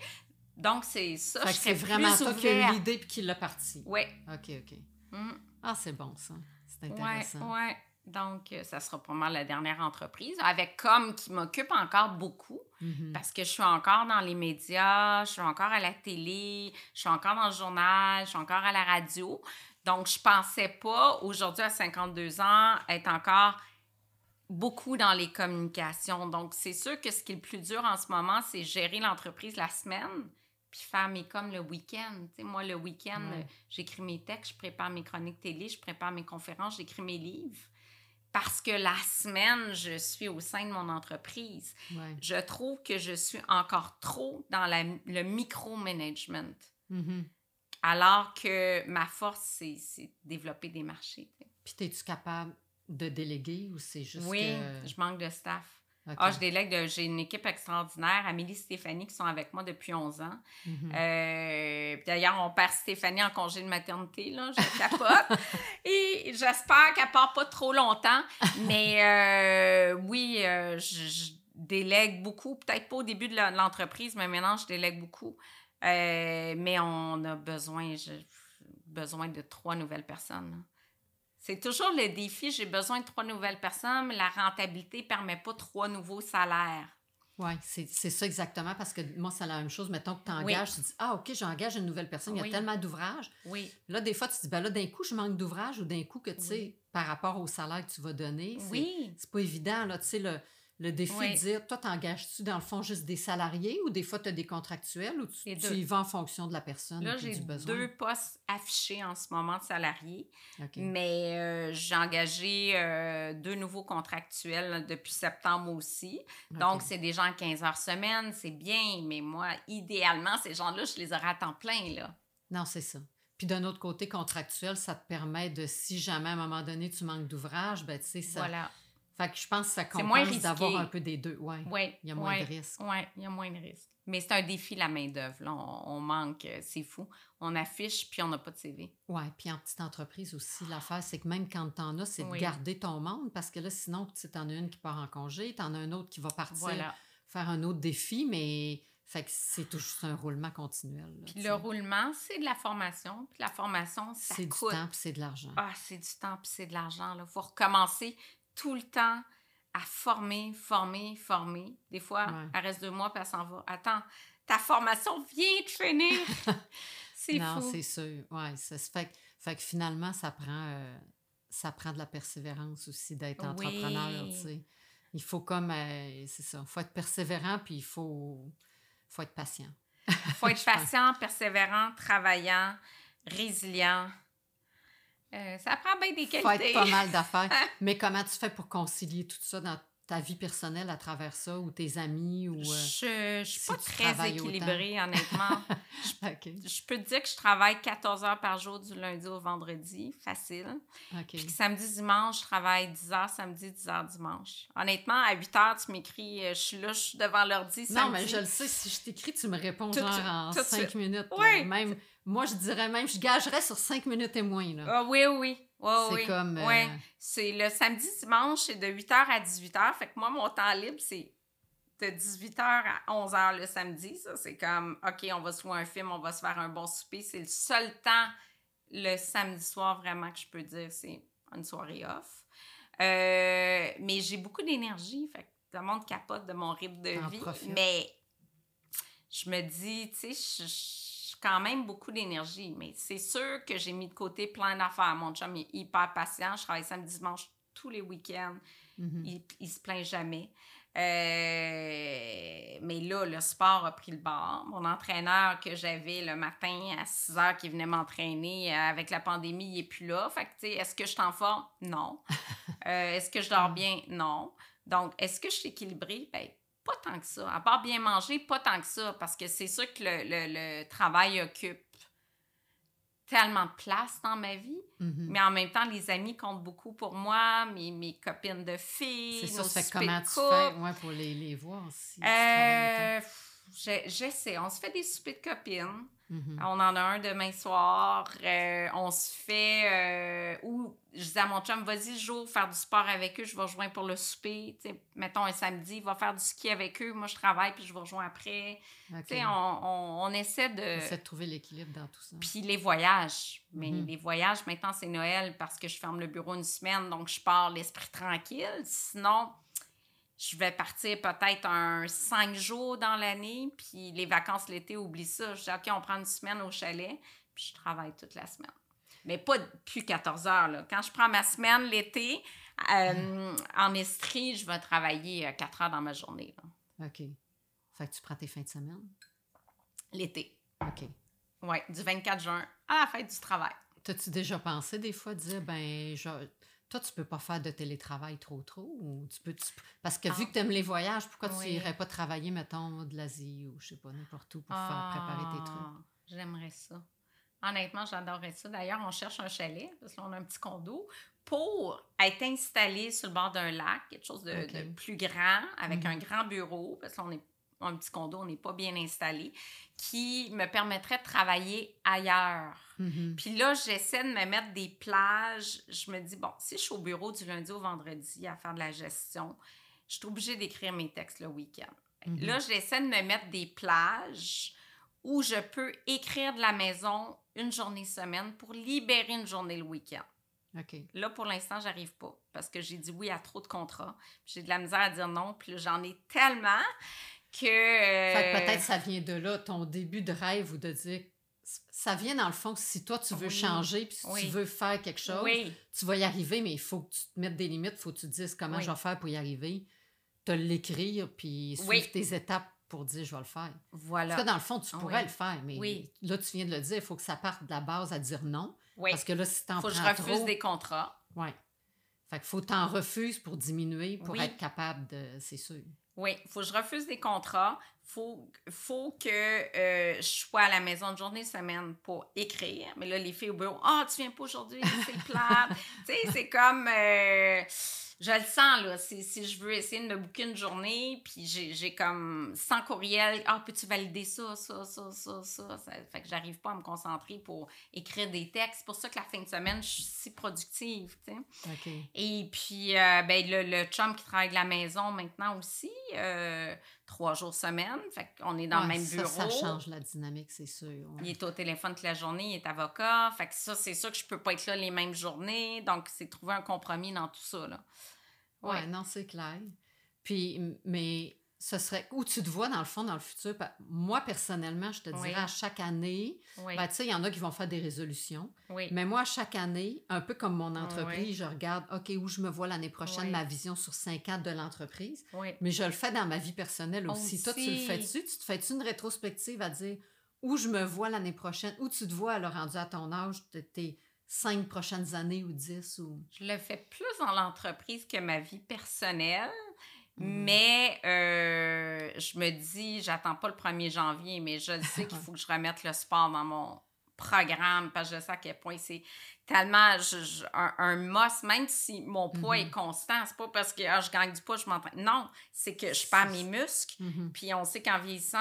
donc, c'est ça. C'est vraiment toi qui a eu l'idée puis qui l'a parti. Oui. OK, OK. Mm. Ah, c'est bon, ça. C'est intéressant. Oui, ouais. Donc, euh, ça sera pour moi la dernière entreprise, avec comme qui m'occupe encore beaucoup, mm-hmm. parce que je suis encore dans les médias, je suis encore à la télé, je suis encore dans le journal, je suis encore à la radio. Donc, je pensais pas, aujourd'hui, à 52 ans, être encore beaucoup dans les communications. Donc, c'est sûr que ce qui est le plus dur en ce moment, c'est gérer l'entreprise la semaine, puis faire mes comme le week-end. moi, le week-end, j'écris mes textes, je prépare mes chroniques télé, je prépare mes conférences, j'écris mes livres. Parce que la semaine, je suis au sein de mon entreprise. Je trouve que je suis encore trop dans le micro-management. Mm-hmm. Alors que ma force, c'est développer des marchés. Puis, es-tu capable de déléguer ou c'est juste Oui, je manque de staff. Ah, je délègue, j'ai une équipe extraordinaire, Amélie et Stéphanie, qui sont avec moi depuis 11 ans. Mhm. Euh, d'ailleurs, on perd Stéphanie en congé de maternité, là, je capote. <laughs> et j'espère qu'elle part pas trop longtemps. Mais euh, oui, euh, je, délègue beaucoup, peut-être pas au début de l'entreprise, mais maintenant, je délègue beaucoup. mais on a besoin, besoin de trois nouvelles personnes. C'est toujours le défi. J'ai besoin de trois nouvelles personnes, mais la rentabilité ne permet pas trois nouveaux salaires. Oui, c'est ça exactement, parce que moi, c'est la même chose. Mettons que tu engages, tu dis Ah, OK, j'engage une nouvelle personne, il y a tellement d'ouvrages. Oui. Là, des fois, tu te dis ben là, d'un coup, je manque d'ouvrage ou d'un coup que, tu sais, par rapport au salaire que tu vas donner, c'est pas évident. Là, tu sais, le, le défi de dire, toi, t'engages-tu dans le fond juste des salariés ou des fois tu as des contractuels ou tu, y vas en fonction de la personne? Là, j'ai deux postes affichés en ce moment de salariés, mais euh, j'ai engagé euh, deux nouveaux contractuels depuis septembre aussi. Donc, c'est des gens à 15 heures semaine, c'est bien, mais moi, idéalement, ces gens-là, je les aurais à temps plein. Là. Non, c'est ça. Puis d'un autre côté, contractuel, ça te permet de, si jamais à un moment donné tu manques d'ouvrage, ben tu sais, ça. Voilà fait que je pense que ça compense d'avoir un peu des deux. Oui, ouais, il y a moins de risques. Oui, il y a moins de risques. Mais c'est un défi, la main-d'œuvre. On, manque, euh, c'est fou. On affiche, puis on n'a pas de CV. Oui, puis en petite entreprise aussi, l'affaire, c'est que même quand tu en as, c'est de garder ton monde, parce que là, sinon, tu en as une qui part en congé, tu en as un autre qui va partir faire un autre défi, mais fait que c'est toujours un roulement continuel. puis le roulement, c'est de la formation. Puis la formation, ça C'est du temps, puis c'est de l'argent. Ah, c'est du temps, puis c'est de l'argent. Il faut recommencer tout le temps à former, former, former. Des fois, elle reste deux mois, puis elle s'en va. Attends, ta formation vient de finir. <laughs> c'est Non, c'est sûr. Ça se fait. Fait que finalement, ça prend, euh, ça prend de la persévérance aussi d'être entrepreneur, tu sais. Il faut comme, euh, c'est ça, il faut être persévérant, puis il faut, faut être patient. Il faut <laughs> être patient, persévérant, travaillant, résilient. Euh, ça prend bien des qualités. Être pas mal d'affaires. <laughs> Mais comment tu fais pour concilier tout ça dans ta vie personnelle à travers ça ou tes amis ou euh, je, je suis pas très équilibrée honnêtement. <laughs> je, peux te dire que je travaille 14 heures par jour du lundi au vendredi, facile. Puis que samedi dimanche, je travaille 10 heures samedi, 10 heures dimanche. Honnêtement, à 8 heures, tu m'écris euh, je suis là, je suis devant l'ordi Non, mais je le sais, si je t'écris, tu me réponds genre en 5 minutes. Oui. même moi, je dirais même, je gagerais sur 5 minutes et moins. Là. Ah, oui, oui. c'est comme. Euh, c'est le samedi, dimanche, c'est de 8h à 18h. Fait que moi, mon temps libre, c'est de 18h à 11h le samedi. Ça, c'est comme, OK, on va se voir un film, on va se faire un bon souper. C'est le seul temps, le samedi soir, vraiment, que je peux dire, c'est une soirée off. Euh, mais j'ai beaucoup d'énergie. Fait que le monde capote de mon rythme de T'en vie. profites. Mais je me dis, tu sais, je- quand même beaucoup d'énergie. Mais c'est sûr que j'ai mis de côté plein d'affaires. Mon chum est hyper patient. Je travaille samedi, dimanche tous les week-ends. Mhm. Il, se plaint jamais. Euh, mais là, le sport a pris le bord. Mon entraîneur que j'avais le matin à 6 heures qui venait m'entraîner euh, avec la pandémie, il n'est plus là. Fait que, tu sais, est-ce que je suis en forme? Non. <laughs> Euh, est-ce que je dors bien? Non. Donc, est-ce que je suis équilibrée? Ben, pas tant que ça. À part bien manger, pas tant que ça. Parce que c'est sûr que le, le- le travail occupe tellement de place dans ma vie. Mhm. Mais en même temps, les amis comptent beaucoup pour moi, mes, mes copines de filles, C'est ça, ça fait comment tu fais ouais, pour les, les voir aussi? Euh, J'essaie. On se fait des soupers de copines. Mhm. On en a un demain soir. Euh, on se fait... euh, ou je dis à mon chum, vas-y jour faire du sport avec eux, je vais rejoindre pour le souper. Tu sais, mettons un samedi, il va faire du ski avec eux. Moi, je travaille, puis je vous rejoins après. Ok. Tu sais, on, on- on essaie de... Essaie de trouver l'équilibre dans tout ça. Puis les voyages. Mais Mhm. les voyages, maintenant, c'est Noël parce que je ferme le bureau une semaine, donc je pars l'esprit tranquille. Sinon, je vais partir peut-être un cinq jours dans l'année, puis les vacances l'été, oublie ça. Je dis, OK, on prend une semaine au chalet, puis je travaille toute la semaine. Mais pas plus 14 heures. Là. Quand je prends ma semaine l'été, euh, en Estrie, je vais travailler 4 heures dans ma journée. là. OK. Fait que tu prends tes fins de semaine? L'été. OK. Oui, du 24 juin à la fête du travail. T'as-tu déjà pensé des fois dire, ben, je- toi, tu peux pas faire de télétravail trop trop? Ou tu peux, tu- Parce que vu Ah. que tu aimes les voyages, pourquoi tu irais pas travailler, mettons, de l'Asie ou je sais pas, n'importe où pour faire préparer tes trucs? Ah, J'aimerais ça. Honnêtement, j'adorerais ça. D'ailleurs, on cherche un chalet, parce qu'on a un petit condo, pour être installé sur le bord d'un lac, quelque chose de, de plus grand, avec Mhm. un grand bureau, parce qu'on est un petit condo, on n'est pas bien installé, qui me permettrait de travailler ailleurs. Mhm. Puis là, j'essaie de me mettre des plages. Je me dis, bon, si je suis au bureau du lundi au vendredi à faire de la gestion, je suis obligée d'écrire mes textes le week-end. Mhm. Là, j'essaie de me mettre des plages où je peux écrire de la maison une journée semaine pour libérer une journée le week-end. Là, pour l'instant, j'arrive pas parce que j'ai dit oui à trop de contrats. J'ai de la misère à dire non. Puis là, j'en ai tellement que... euh, Fait que peut-être ça vient de là, ton début de rêve ou de dire. Ça vient dans le fond, si toi tu veux Oui. changer, puis si Oui. tu veux faire quelque chose, Oui, tu vas y arriver, mais il faut que tu te mettes des limites, il faut que tu te dises comment Oui. je vais faire pour y arriver, te l'écrire, puis suivre Oui. tes étapes pour dire je vais le faire. voilà. Parce que dans le fond, tu Ah pourrais oui. le faire, mais Oui. là, tu viens de le dire, il faut que ça parte de la base à dire non. Oui, Parce que là, si t'en faut que je prends refuse trop... des contrats. Ouais. Fait qu'il faut que t'en refuses pour diminuer, pour Oui. être capable de... C'est sûr. Oui, il faut que je refuse des contrats. faut, faut que euh, je sois à la maison de journée semaine pour écrire. Mais là, les filles au bureau, ah, tu viens pas aujourd'hui, c'est plate. tu sais, c'est comme. euh, je le sens, là. Si, si je veux essayer de me booker une journée, puis j'ai comme 100 courriels, ah, peux-tu valider ça, ça, ça, ça, ça? ça fait que j'arrive pas à me concentrer pour écrire des textes. C'est pour ça que la fin de semaine, je suis si productive, tu sais. OK. Et puis, euh, ben, le, le chum qui travaille de la maison maintenant aussi, euh, trois jours semaine. Fait qu'on est dans le même bureau. Ça change la dynamique, c'est sûr. ouais. Il est au téléphone toute la journée, il est avocat. Fait que ça, c'est sûr que je peux pas être là les mêmes journées. Donc, c'est trouver un compromis dans tout ça, là. Ouais, Ouais. non, c'est clair. Puis, mais ce serait où tu te vois dans le fond, dans le futur? Moi, personnellement, je te Oui. dirais à chaque année, Oui, ben, tu sais, il y en a qui vont faire des résolutions. oui. Mais moi, à chaque année, un peu comme mon entreprise, je regarde, OK, où je me vois l'année prochaine, ma vision sur cinq ans de l'entreprise. Mais je le fais dans ma vie personnelle aussi. Toi, tu le fais-tu? Tu te fais-tu une rétrospective à dire où je me vois l'année prochaine? Où tu te vois, alors, rendu à ton âge, de tes cinq prochaines années ou dix? Ou... Je le fais plus dans l'entreprise que ma vie personnelle. Mhm. Mais euh, je me dis, j'attends pas le 1er janvier, mais je sais qu'il faut que je remette le sport dans mon programme parce que je sais à quel point c'est tellement je- je- un, un must, même si mon poids Mhm. est constant, c'est pas parce que ah, je gagne du poids, je m'entraîne. Non, c'est que je perds mes muscles. Mhm. Puis on sait qu'en vieillissant,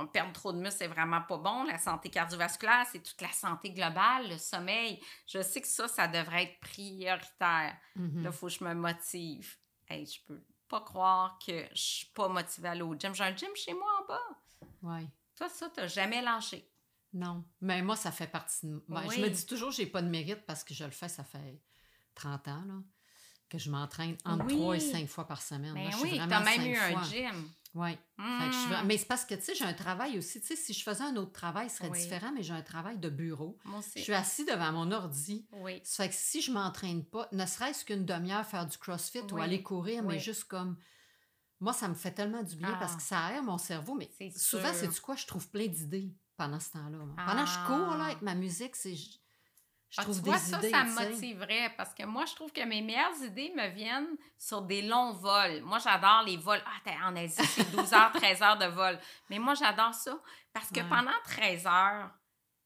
on, perd trop de muscles, c'est vraiment pas bon. La santé cardiovasculaire, c'est toute la santé globale, le sommeil. Je sais que ça, ça devrait être prioritaire. Là, il faut que je me motive. Hey, je peux pas croire que je suis pas motivée à aller au gym. J'ai un gym chez moi en bas. Ouais. Toi, ça, t'as jamais lâché. Non. Mais moi, ça fait partie de. ben, Je Oui. me dis toujours, j'ai pas de mérite parce que je le fais, ça fait 30 ans. Là. que je m'entraîne entre Oui. 3 et 5 fois par semaine. Ben Là, oui, t'as même eu fois. un gym. Oui. Fait que je suis vra- Mm. Mais c'est parce que, tu sais, j'ai un travail aussi. Tu sais, si je faisais un autre travail, ce serait Oui. différent, mais j'ai un travail de bureau. Moi Je aussi. suis assis devant mon ordi. Oui. Ça fait que si je m'entraîne pas, ne serait-ce qu'une demi-heure faire du crossfit ou aller courir, mais juste comme. Moi, ça me fait tellement du bien parce Ah. que ça aère mon cerveau. Mais souvent, c'est du quoi? Je trouve plein d'idées pendant ce temps-là. Pendant que je cours là, Ah. avec ma musique, c'est. Je, Ah, trouve tu des vois, ça, idées. ça me motiverait parce que moi, je trouve que mes meilleures idées me viennent sur des longs vols. Moi, j'adore les vols. Ah, t'es en Asie, c'est 12 heures, 13 heures de vol. Mais moi, j'adore ça parce que Ouais. pendant 13 heures,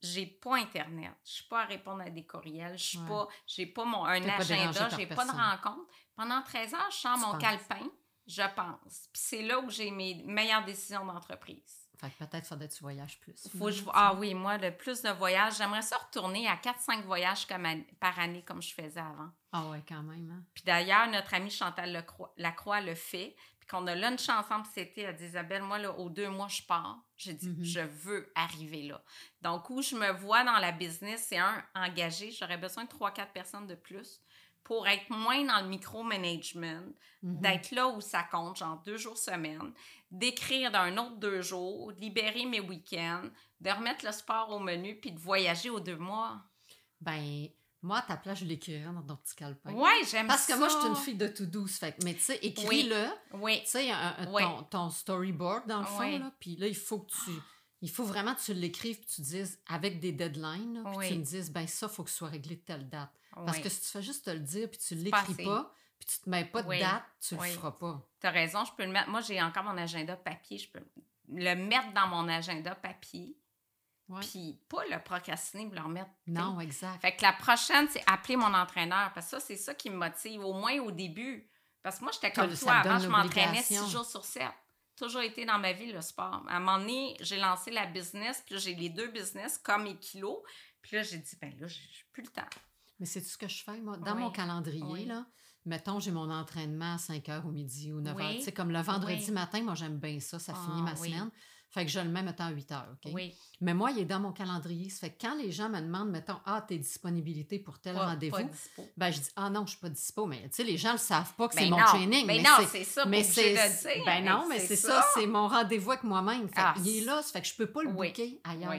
j'ai pas Internet. Je suis pas à répondre à des courriels. Je suis Ouais. pas, j'ai pas mon, un agenda, j'ai pas de rencontre. Pendant 13 heures, je Tu mon penses? calepin, je pense. Puis c'est là où j'ai mes meilleures décisions d'entreprise. Fait que peut-être faudrait que tu voyages plus. Faut que je... finalement, Ah oui, moi, le plus de voyages, j'aimerais ça retourner à 4-5 voyages comme an- par année comme je faisais avant. Ah ouais, quand même. Hein? Puis d'ailleurs, notre amie Chantal Lecroix, Lacroix le fait. Puis qu'on a lunch ensemble, c'était, elle dit Isabelle, moi, là, aux deux mois, je pars. J'ai dit, Mhm. je veux arriver là. Donc, où je me vois dans la business, c'est un, engagé. J'aurais besoin de 3-4 personnes de plus pour être moins dans le micromanagement, Mhm. d'être là où ça compte, genre deux jours semaine, d'écrire d'un autre deux jours, de libérer mes week-ends, de remettre le sport au menu, puis de voyager aux deux mois. Ben, moi, à ta place, je l'écrirais dans ton petit calepin. Ouais, j'aime ça. Parce que moi, je suis une fille de tout douce. Fait mais tu sais, écris-le. Oui. Tu sais, Oui. ton, ton storyboard, dans le fond, Oui. là. Puis là, il faut que tu... Il faut vraiment que tu l'écrives puis tu dises avec des deadlines, là, puis Oui. tu me dises, ben ça, il faut que ce soit réglé de telle date. Parce que si tu fais juste te le dire puis tu l'écris pas, puis tu te mets pas de Oui. date, tu Oui. le feras pas. Tu as raison, je peux le mettre. Moi, j'ai encore mon agenda papier. Je peux le mettre dans mon agenda papier. Puis pas le procrastiner, le remettre. Non, exact. Fait que la prochaine, c'est appeler mon entraîneur. Parce que ça, c'est ça qui me motive, au moins au début. Parce que moi, j'étais comme toi. Avant, je m'entraînais six jours sur sept. Toujours été dans ma vie, le sport. À un moment donné, j'ai lancé la business. Puis là, j'ai les deux business comme kilos. Puis là, j'ai dit, ben là, j'ai plus le temps. Mais c'est ce que je fais, moi? Dans Oui. mon calendrier, Oui. là, mettons, j'ai mon entraînement à 5 h au midi ou 9 h. Tu sais, comme le vendredi matin, moi, j'aime bien ça. Ça finit Ah, ma oui. semaine. Fait que je le mets, mettons, à 8 h. OK? Oui. Mais moi, il est dans mon calendrier. Ça fait que quand les gens me demandent, mettons, ah, tes disponibilités pour tel rendez-vous, ben, je dis, ah non, je suis pas dispo. Mais, tu sais, les gens le savent pas que c'est Ben mon training. Ben mais non, c'est- ça, mais c'est. Ben non, mais c'est ça, c'est mon rendez-vous avec moi-même. Ah, il est là, ça fait que je peux pas le booker ailleurs.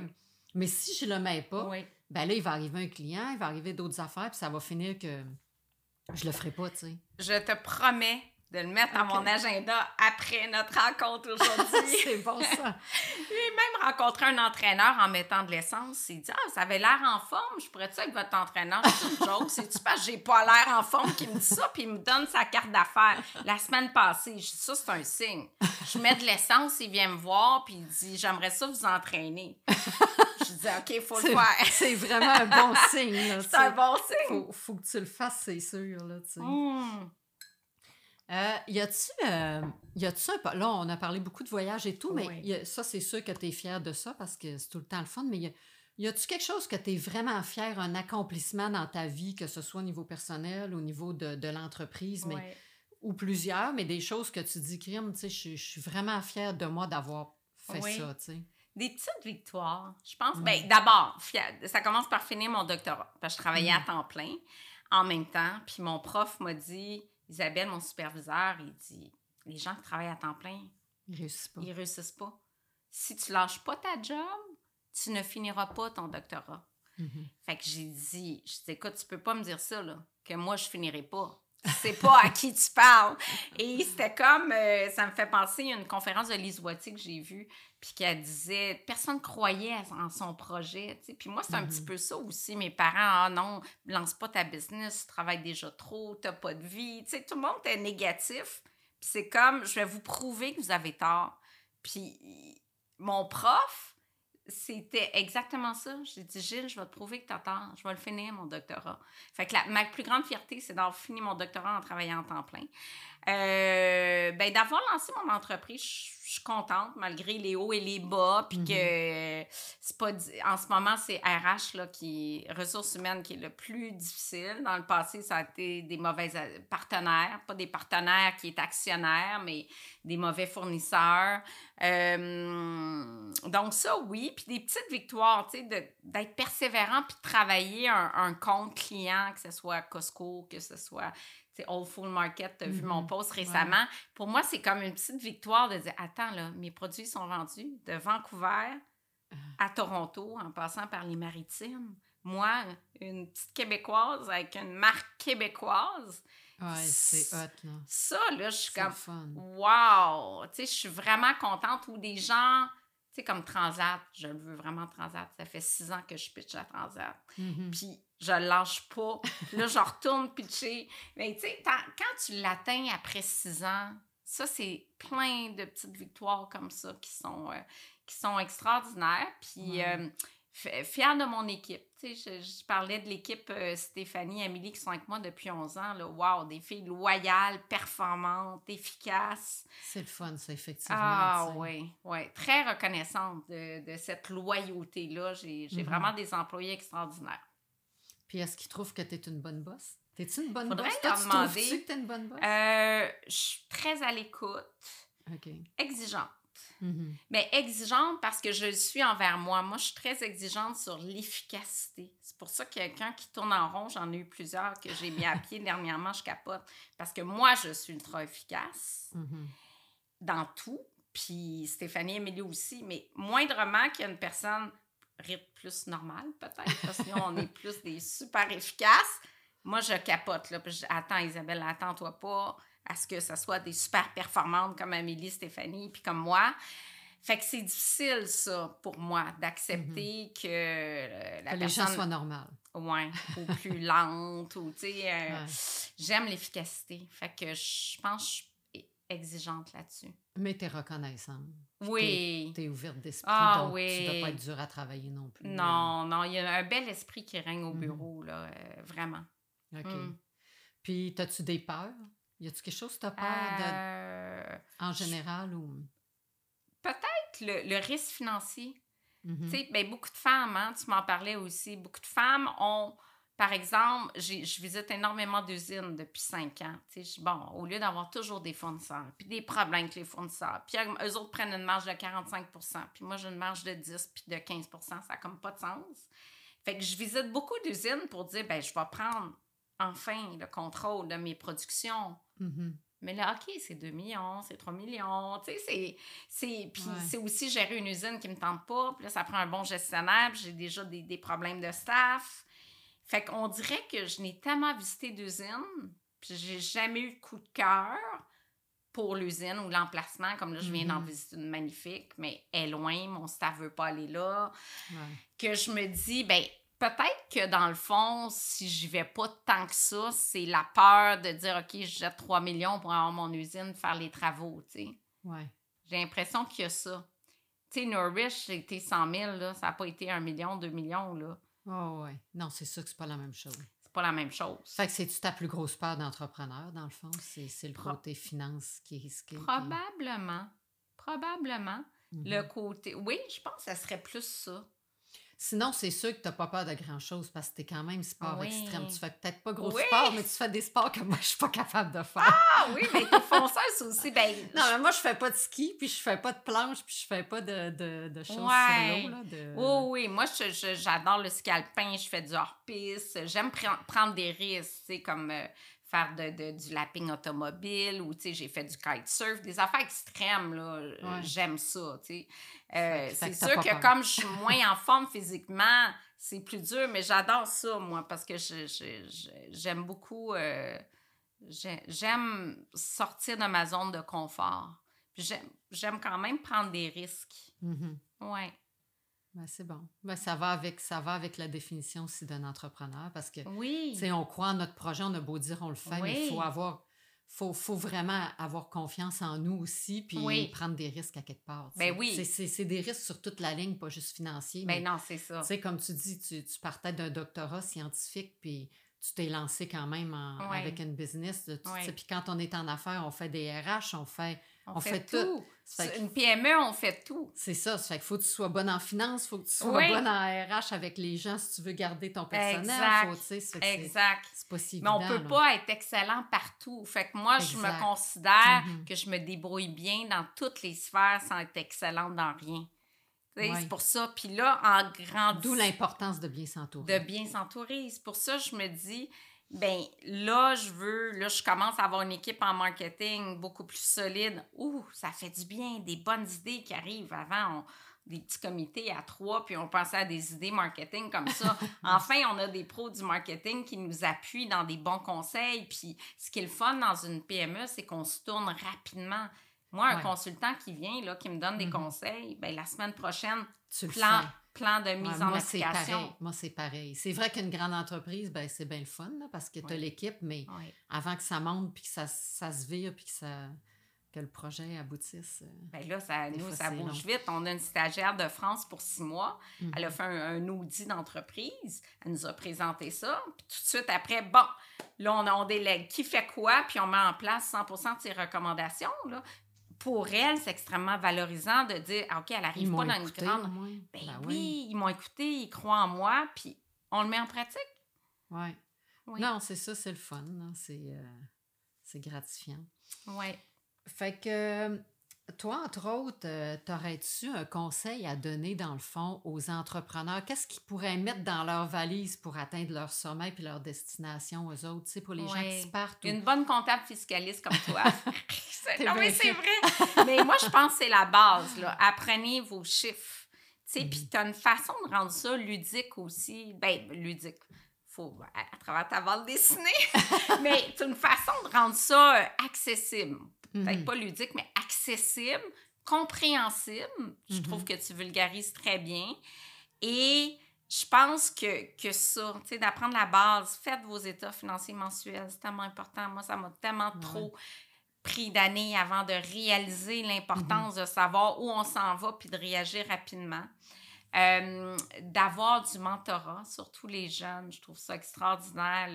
Mais si je le mets pas, Oui. Ben là, il va arriver un client, il va arriver d'autres affaires, puis ça va finir que je le ferai pas, tu sais. Je te promets de le mettre dans mon agenda après notre rencontre <laughs> aujourd'hui. c'est bon, ça. <laughs> J'ai même rencontré un entraîneur en mettant de l'essence. Il dit Ah, ça avait l'air en forme. Je pourrais-tu avec votre entraîneur? C'est une joke. C'est-tu parce que j'ai pas l'air en forme qu'il me dit ça? Puis il me donne sa carte d'affaires. La semaine passée, je dis Ça, c'est un signe. Je mets de l'essence, il vient me voir, puis il dit J'aimerais ça vous entraîner. <laughs> OK, il faut le C'est- faire. <laughs> C'est vraiment un bon <laughs> signe, là, C'est un bon signe. Faut, faut que tu le fasses, c'est sûr, là. Mmh. Euh, y a-tu euh, un là on a parlé beaucoup de voyages et tout mais Oui. y a- ça c'est sûr que tu es fier de ça parce que c'est tout le temps le fun mais y a, y a-tu quelque chose que tu es vraiment fier un accomplissement dans ta vie que ce soit au niveau personnel au niveau de, de l'entreprise mais ou plusieurs mais des choses que tu dis crime tu sais je je suis vraiment fière de moi d'avoir fait Oui. ça tu sais? Des petites victoires. Je pense, Mm. ben, d'abord, ça commence par finir mon doctorat. Parce que je travaillais Mm. à temps plein en même temps. Puis mon prof m'a dit, Isabelle, mon superviseur, il dit, les gens qui travaillent à temps plein, ils réussissent pas ils réussissent pas. Si tu lâches pas ta job, tu ne finiras pas ton doctorat. Mhm. Fait que j'ai dit, je dis, écoute, tu peux pas me dire ça, là, que moi, je finirai pas. C'est pas à qui tu parles. Et c'était comme, euh, ça me fait penser à une conférence de Lise Wattier que j'ai vue, puis qu'elle disait, personne croyait en son projet. tu sais. Puis moi, c'est un Mhm. petit peu ça aussi. Mes parents, ah non, lance pas ta business, tu travailles déjà trop, t'as pas de vie. Tout le monde était négatif. Puis c'est comme, je vais vous prouver que vous avez tort. Puis mon prof, c'était exactement ça. J'ai dit, Gilles, je vais te prouver que tu as tort. Je vais le finir, mon doctorat. Fait que la- ma plus grande fierté, c'est d'avoir fini mon doctorat en travaillant en temps plein. Euh, ben, d'avoir lancé mon entreprise, je suis contente, malgré les hauts et les bas. Puis que c'est pas. En ce moment, c'est RH, là, qui ressources humaines, qui est le plus difficile. Dans le passé, ça a été des mauvais euh, partenaires. Pas des partenaires qui est actionnaires, mais des mauvais fournisseurs. Euh, donc ça, oui. Puis des petites victoires, tu sais, d'être persévérant puis de travailler un, un compte client, que ce soit Costco, que ce soit, Old Full Market, tu as vu mon post récemment. Pour moi, c'est comme une petite victoire de dire Attends, là, mes produits sont vendus de Vancouver Ah. à Toronto, en passant par les maritimes. Moi, une petite Québécoise avec une marque québécoise, Ouais, c'est hot, là. ça, là, je suis comme fun. Wow! Tu sais, je suis vraiment contente. Ou des gens, sais, comme Transat, je le veux vraiment Transat. Ça fait six ans que je pitch à Transat. Mhm. Puis je lâche pas. Là, je retourne pitcher. Mais tu sais, quand tu l'atteins après six ans, ça, c'est plein de petites victoires comme ça qui sont, euh, qui sont extraordinaires. Puis Ouais. euh, fière de mon équipe. Tu sais, je, je parlais de l'équipe euh, Stéphanie, Amélie qui sont avec moi depuis 11 ans. Là. Wow, des filles loyales, performantes, efficaces. C'est le fun, ça, effectivement. Ah tu sais. oui, oui. Très reconnaissante de, de cette loyauté-là. J'ai j'ai Mhm. vraiment des employés extraordinaires. Puis est-ce qu'ils trouvent que tu es une bonne boss? T'es-tu une bonne Faudrait boss? leur Toi, tu demander. que t'es une bonne boss? Euh, je suis très à l'écoute, OK. exigeante. Mhm. Mais exigeante parce que je le suis envers moi. Moi, je suis très exigeante sur l'efficacité. C'est pour ça qu'il y a quelqu'un qui tourne en rond. J'en ai eu plusieurs que j'ai mis à <laughs> pied dernièrement. Je capote. Parce que moi, je suis ultra efficace Mhm. dans tout. Puis Stéphanie et Émilie aussi. Mais moindrement qu'il y a une personne rythme plus normale, peut-être. Parce que nous, on est <laughs> plus des super efficaces. Moi, je capote. Là, puis je- attends, Isabelle, attends-toi pas à ce que ce soit des super performantes comme Amélie, Stéphanie, puis comme moi. Fait que c'est difficile, ça, pour moi, d'accepter que euh, la Que les gens personne... soient normales. Ouais, ou plus <laughs> lente, ou, tu sais... euh, Ouais. J'aime l'efficacité. Fait que je pense que je suis exigeante là-dessus. Mais t'es reconnaissante. Oui. T'es ouverte d'esprit, Ah donc tu oui. dois pas être dur à travailler non plus. Non, non, il y a un bel esprit qui règne au Mhm. bureau, là, euh, vraiment. OK. Mm. Puis, as-tu des peurs? Y a-tu quelque chose que t'as peur de, Euh, en général ou... Peut-être le, le risque financier. Mhm. Tu ben, beaucoup de femmes, hein, tu m'en parlais aussi, beaucoup de femmes ont, par exemple, je visite énormément d'usines depuis cinq ans. Tu bon, au lieu d'avoir toujours des fournisseurs, puis des problèmes avec les fournisseurs, puis eux autres prennent une marge de 45% puis moi j'ai une marge de 10 puis de 15 ça n'a comme pas de sens. Fait que je visite beaucoup d'usines pour dire, ben je vais prendre enfin le contrôle de mes productions. Mhm. Mais là, OK, c'est 2 millions, c'est 3 millions. Tu sais, c'est. c'est puis Ouais. c'est aussi gérer une usine qui me tente pas. Puis là, ça prend un bon gestionnaire. J'ai déjà des, des problèmes de staff. Fait qu'on dirait que je n'ai tellement visité d'usines, puis j'ai jamais eu de coup de cœur pour l'usine ou l'emplacement. Comme là, je viens d'en Mhm. visiter une magnifique, mais elle est loin, mon staff veut pas aller là Ouais. que je me dis, ben peut-être que dans le fond, si j'y vais pas tant que ça, c'est la peur de dire, OK, je jette 3 millions pour avoir mon usine, faire les travaux, tu sais. Ouais. J'ai l'impression qu'il y a ça. Tu sais, j'ai été 100 000, là, ça n'a pas été 1 million, 2 millions, là. Oh, ouais. Non, c'est sûr que c'est pas la même chose. C'est pas la même chose. Fait que c'est-tu ta plus grosse peur d'entrepreneur, dans le fond? C'est c'est le Pro- côté finance qui est risqué. puis- Probablement. Probablement. Mhm. Le côté... Oui, je pense que ça serait plus ça. Sinon, c'est sûr que tu n'as pas peur de grand-chose parce que tu es quand même sport Oui. extrême. Tu fais peut-être pas gros Oui. sport, mais tu fais des sports que moi, je suis pas capable de faire. Ah oui, mais t'es <laughs> fonceuse aussi, ben... Non, mais moi, je fais pas de ski, puis je fais pas de planche, puis je fais pas de, de, de choses Ouais. sur l'eau. de- Oh oui, moi, j'adore le ski alpin, je fais du hors-piste. J'aime pre- prendre des risques, tu sais, comme euh, faire de, de- du lapping automobile ou, tu sais, j'ai fait du kitesurf, des affaires extrêmes, là. Ouais. J'aime ça, tu sais. Euh, c'est sûr que peur. comme je suis <laughs> moins en forme physiquement, c'est plus dur, mais j'adore ça, moi, parce que je- je- je- j'aime beaucoup... euh, j'ai- j'aime sortir de ma zone de confort. J'aime j'aime quand même prendre des risques. Mhm. Ouais. Ben, c'est bon. Ben, ça, va avec, ça va avec la définition aussi d'un entrepreneur parce que, Oui. on croit en notre projet, on a beau dire on le fait, mais il faut avoir... Faut, faut vraiment avoir confiance en nous aussi, puis Oui. prendre des risques à quelque part. Ben oui. C'est des risques sur toute la ligne, pas juste financiers. Ben mais non, c'est ça. Tu sais, comme tu dis, tu, tu partais d'un doctorat scientifique, puis tu t'es lancé quand même en- Ouais. avec une business. Ouais. Puis quand on est en affaires, on fait des RH, on fait... On, on fait, fait tout. Une PME, on fait tout. C'est ça, ça fait qu'il faut que tu sois bonne en finance, il faut que tu sois Oui. bonne en RH avec les gens si tu veux garder ton personnel. Exact. Faut, tu sais, ça fait que c'est- Exact. C'est pas si Mais on évident, peut là. pas être excellent partout. Fait que moi, je me considère Mhm. que je me débrouille bien dans toutes les sphères sans être excellente dans rien. Ouais. C'est pour ça. Puis là, en grandissant... D'où l'importance de bien de s'entourer. bien s'entourer. C'est pour ça que je me dis, ben là, je veux, là, je commence à avoir une équipe en marketing beaucoup plus solide. Ouh, ça fait du bien, des bonnes idées qui arrivent. Avant, on, des petits comités à trois, puis on pensait à des idées marketing comme ça. <laughs> enfin, on a des pros du marketing qui nous appuient dans des bons conseils. Puis ce qui est le fun dans une PME, c'est qu'on se tourne rapidement. Moi, un consultant qui vient, là, qui me donne des mm-hmm. conseils, ben, la semaine prochaine, tu plan, plan de mise en application. Moi, c'est pareil. C'est vrai qu'une grande entreprise, ben, c'est bien le fun parce que tu as l'équipe, mais avant que ça monte, puis que ça, ça se vire, puis que ça que le projet aboutisse. Euh, Bien là, ça, nous, ça bouge vite. On a une stagiaire de France pour six mois. Elle a mhm. fait un, audit d'entreprise. Elle nous a présenté ça. Puis tout de suite après, bon, là, on, on délègue qui fait quoi, puis on met en place 100 de ses recommandations. Là. Pour elle, c'est extrêmement valorisant de dire, ah, OK, elle n'arrive pas dans une grande... Ben, ben oui, ils m'ont écouté, ils croient en moi, puis on le met en pratique. Ouais. Oui. Non, c'est ça, c'est le fun. Euh, c'est gratifiant. Oui. Fait que toi, entre autres, euh, t'aurais-tu un conseil à donner dans le fond aux entrepreneurs? Qu'est-ce qu'ils pourraient mettre dans leur valise pour atteindre leur sommet puis leur destination aux autres, tu sais, pour les gens qui partent? Une bonne comptable fiscaliste comme toi. <laughs> non, mais c'est vrai. mais moi, je pense que c'est la base. Là. <laughs> Apprenez vos chiffres. Tu sais, puis mm-hmm. tu as une façon de rendre ça ludique aussi. Ben, ludique faut, à, travers ta bande dessinée, <laughs> mais c'est une façon de rendre ça peut-être mhm. pas ludique, mais accessible, compréhensible. Je trouve mhm. que tu vulgarises très bien. Et je pense que, que ça, tu sais, d'apprendre la base, faites vos états financiers mensuels, c'est tellement important. Moi, ça m'a tellement trop pris d'années avant de réaliser l'importance mhm. de savoir où on s'en va puis de réagir rapidement. Euh, d'avoir du mentorat, surtout les jeunes, je trouve ça extraordinaire.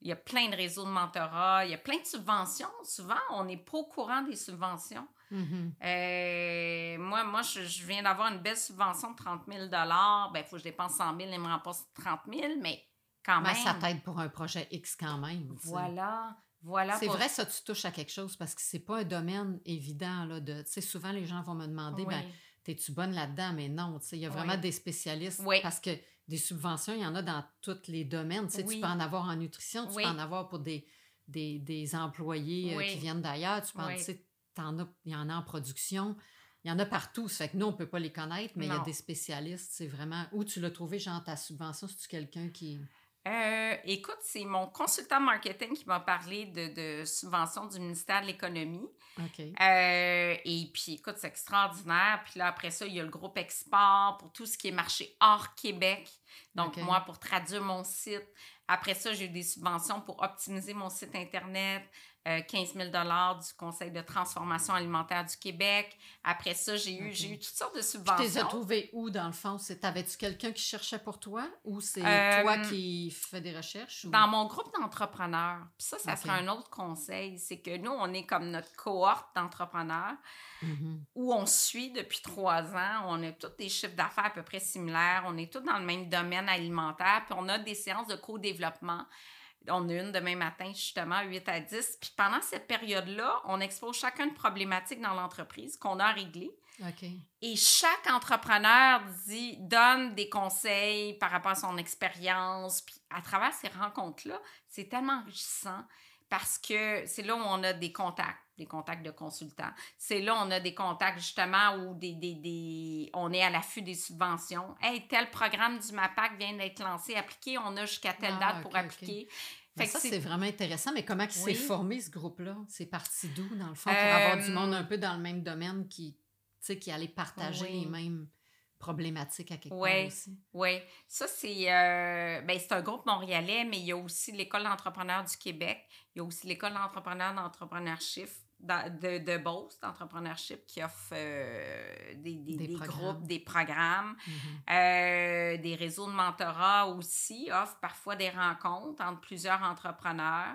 il y a plein de réseaux de mentorat, il y a plein de subventions. Souvent, on n'est pas au courant des subventions. Mm-hmm. Euh, moi, moi je, viens d'avoir une belle subvention de 30 000 Ben, il faut que je dépense 100 000, ils me remboursent 30 000, mais quand ben, même. ça t'aide pour un projet X quand même. Voilà. Voilà c'est vrai, ça, tu touches à quelque chose parce que c'est pas un domaine évident. Là, de, souvent, les gens vont me demander, ben, es-tu bonne là-dedans? Mais non, il y a vraiment des spécialistes parce que des subventions, il y en a dans tous les domaines. Tu peux en avoir en nutrition, tu peux en avoir pour des, des, employés euh, qui viennent d'ailleurs, tu peux en, il y en a en production. Il y en a partout. Ça fait que nous, on ne peut pas les connaître, mais il y a des spécialistes. C'est vraiment. Où tu l'as trouvé, genre, ta subvention? C'est-tu quelqu'un qui. Euh, écoute, c'est mon consultant marketing qui m'a parlé de, de subventions du ministère de l'Économie. Euh, et puis, écoute, c'est extraordinaire. Puis là, après ça, il y a le groupe Export pour tout ce qui est marché hors Québec. Donc, moi, pour traduire mon site. Après ça, j'ai eu des subventions pour optimiser mon site Internet. 15 euh, 000 du Conseil de transformation alimentaire du Québec. Après ça, j'ai eu, eu toutes sortes de subventions. Tu les as trouvées où, dans le fond? T'avais-tu quelqu'un qui cherchait pour toi ou c'est toi euh, qui fais des recherches? Dans mon groupe d'entrepreneurs. Puis ça, ça serait un autre conseil. C'est que nous, on est comme notre cohorte d'entrepreneurs mm-hmm. où on suit depuis trois ans. On a tous des chiffres d'affaires à peu près similaires. On est tous dans le même domaine alimentaire. Puis on a des séances de co-développement. On a une demain matin, justement, 8 à 10. Puis pendant cette période-là, on expose chacun une problématique dans l'entreprise qu'on a réglée. Et chaque entrepreneur dit, donne des conseils par rapport à son expérience. Puis à travers ces rencontres-là, c'est tellement enrichissant parce que c'est là où on a des contacts, des contacts de consultants. C'est là on a des contacts justement où des, des, des on est à l'affût des subventions. Hey, tel programme du MAPAC vient d'être lancé, appliqué, on a jusqu'à telle ah, date pour appliquer. Fait ça, c'est vraiment intéressant. Mais comment il s'est formé, ce groupe-là? C'est parti d'où, dans le fond, pour avoir du monde un peu dans le même domaine qui, qui allait partager les mêmes problématique à quelque part aussi? Oui, ça c'est euh, ben, c'est un groupe montréalais, mais il y a aussi l'École d'entrepreneurs du Québec, il y a aussi l'École d'entrepreneurs d'entrepreneurship de, de Beauce d'entrepreneurship qui offre euh, des, des, groupes, des programmes. Mm-hmm. Euh, des réseaux de mentorat aussi offrent parfois des rencontres entre plusieurs entrepreneurs.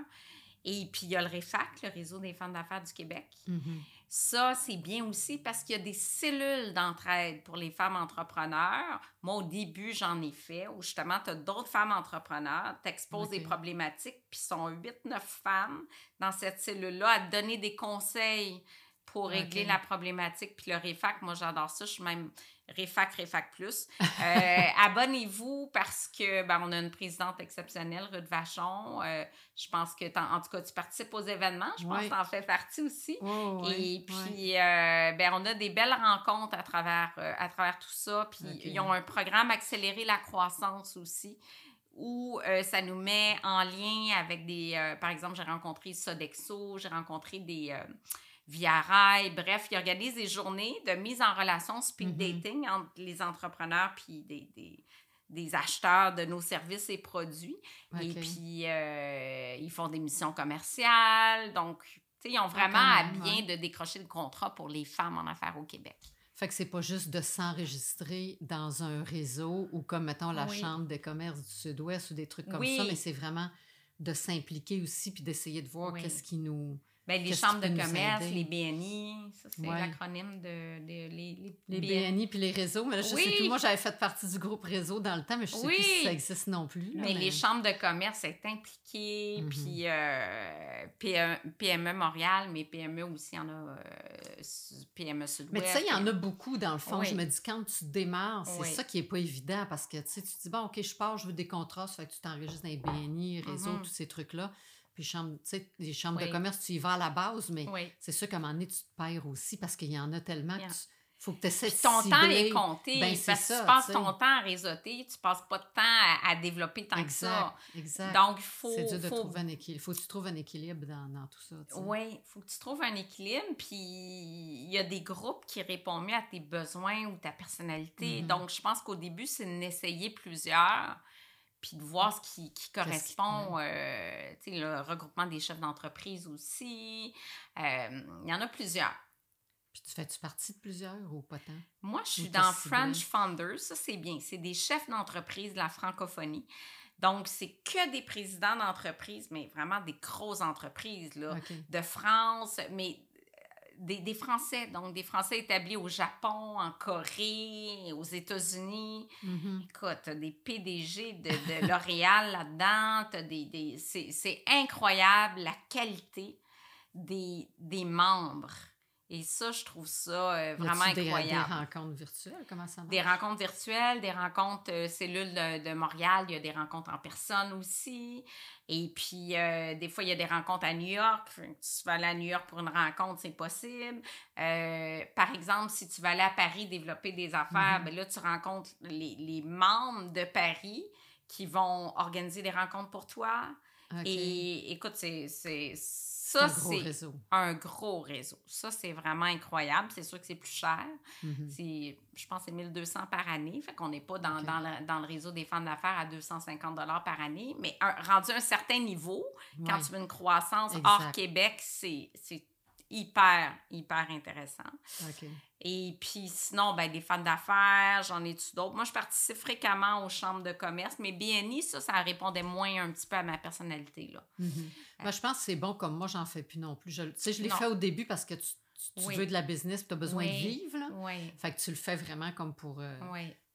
Et puis, il y a le REFAC, le réseau des femmes d'affaires du Québec. Mm-hmm. Ça, c'est bien aussi parce qu'il y a des cellules d'entraide pour les femmes entrepreneurs. Moi, au début, j'en ai fait, où justement, tu as d'autres femmes entrepreneurs, tu exposes des problématiques, puis sont 8-9 femmes dans cette cellule-là à te donner des conseils pour régler la problématique. Puis le REFAC, moi, j'adore ça. Je suis même REFAC, REFAC Plus. Euh, <laughs> Abonnez-vous parce que ben, on a une présidente exceptionnelle, Ruth Vachon. Euh, je pense que, en tout cas, tu participes aux événements. Je pense que tu en fais partie aussi. Oh, Et puis, euh, ben, on a des belles rencontres à travers, à travers tout ça. Puis, ils ont un programme Accélérer la croissance aussi, où euh, ça nous met en lien avec des... euh, par exemple, j'ai rencontré Sodexo, j'ai rencontré des... euh, Via Rail, bref, ils organisent des journées de mise en relation speed Mhm. dating entre les entrepreneurs puis des, des, des acheteurs de nos services et produits. Et puis, euh, ils font des missions commerciales. Donc, tu sais, ils ont vraiment Ah, quand à bien ouais. de décrocher le contrat pour les femmes en affaires au Québec. Fait que c'est pas juste de s'enregistrer dans un réseau ou comme, mettons, la Oui. Chambre des commerces du Sud-Ouest ou des trucs comme Oui. ça, mais c'est vraiment de s'impliquer aussi puis d'essayer de voir Oui. qu'est-ce qui nous... Ben, les chambres de commerce, les BNI, ça c'est Ouais. l'acronyme de, de- les, Les BNI. BNI puis les réseaux, mais là, je sais Oui. plus. Moi, j'avais fait partie du groupe réseau dans le temps, mais je sais Oui. plus si ça existe non plus. là, Mais les chambres de commerce est impliquées, Mhm. puis euh, PME Montréal, mais PME aussi, il y en a euh, PME Sud-Ouest. Mais tu sais, il y en a beaucoup dans le fond. Oui. Je me dis, quand tu démarres, c'est ça qui est pas évident parce que tu sais, tu te dis, bon, OK, je pars, je veux des contrats, ça fait que tu t'enregistres dans les BNI, réseau, Mhm. tous ces trucs-là. Puis chambre, les chambres de commerce, tu y vas à la base, mais Oui. c'est sûr qu'à un moment donné, tu te perds aussi parce qu'il y en a tellement Il y que tu faut que tu essaies de ton temps est compté. Ben, parce que ça, tu passes ton temps à réseauter, tu passes pas de temps à, à développer tant que ça. Exact. Donc, il faut. c'est dur de faut- trouver un équilibre. Faut que tu trouves un équilibre dans, dans tout ça. Oui, il faut que tu trouves un équilibre, puis il y a des groupes qui répondent mieux à tes besoins ou ta personnalité. Mhm. Donc, je pense qu'au début, c'est d'essayer plusieurs, puis de voir ce qui, qui correspond. euh, tu sais, le regroupement des chefs d'entreprise aussi. Euh, Il y en a plusieurs. Puis tu fais-tu partie de plusieurs ou pas tant? Moi, je suis dans. French Founders. Ça, c'est bien. C'est des chefs d'entreprise de la francophonie. Donc, c'est que des présidents d'entreprise, mais vraiment des grosses entreprises, là, de France, mais des, des Français. Donc, des Français établis au Japon, en Corée, aux États-Unis. Mhm. Écoute, t'as des PDG de, de <laughs> L'Oréal là-dedans. des, des- c'est, c'est incroyable la qualité des, des membres. Et ça, je trouve ça euh, vraiment des- incroyable. Des, rencontres virtuelles, comment ça marche? Des rencontres virtuelles, des rencontres euh, cellules de, de Montréal, il y a des rencontres en personne aussi. Et puis, euh, des fois, il y a des rencontres à New York. Si tu vas aller à New York pour une rencontre, c'est possible. Euh, par exemple, si tu vas aller à Paris développer des affaires, Mhm. ben là, tu rencontres les, les membres de Paris qui vont organiser des rencontres pour toi. Et écoute, C'est ça, c'est un gros réseau. Ça, c'est vraiment incroyable. C'est sûr que c'est plus cher. C'est, je pense que c'est 1200 par année. Fait qu'on n'est pas dans, dans, le, dans le réseau des femmes d'affaires à 250 par année. Mais un- rendu à un certain niveau, quand tu veux une croissance Exact. hors Québec, c'est hyper, hyper intéressant. Et puis sinon, ben, des femmes d'affaires, j'en ai-tu d'autres? Moi, je participe fréquemment aux chambres de commerce, mais BNI, ça, ça répondait moins un petit peu à ma personnalité. Là. Ben, je pense que c'est bon comme moi, j'en fais plus non plus. Je, tu sais, je l'ai fait au début parce que tu, tu- tu Oui. veux de la business, tu as besoin de vivre. Là. Oui, Fait que tu le fais vraiment comme pour euh,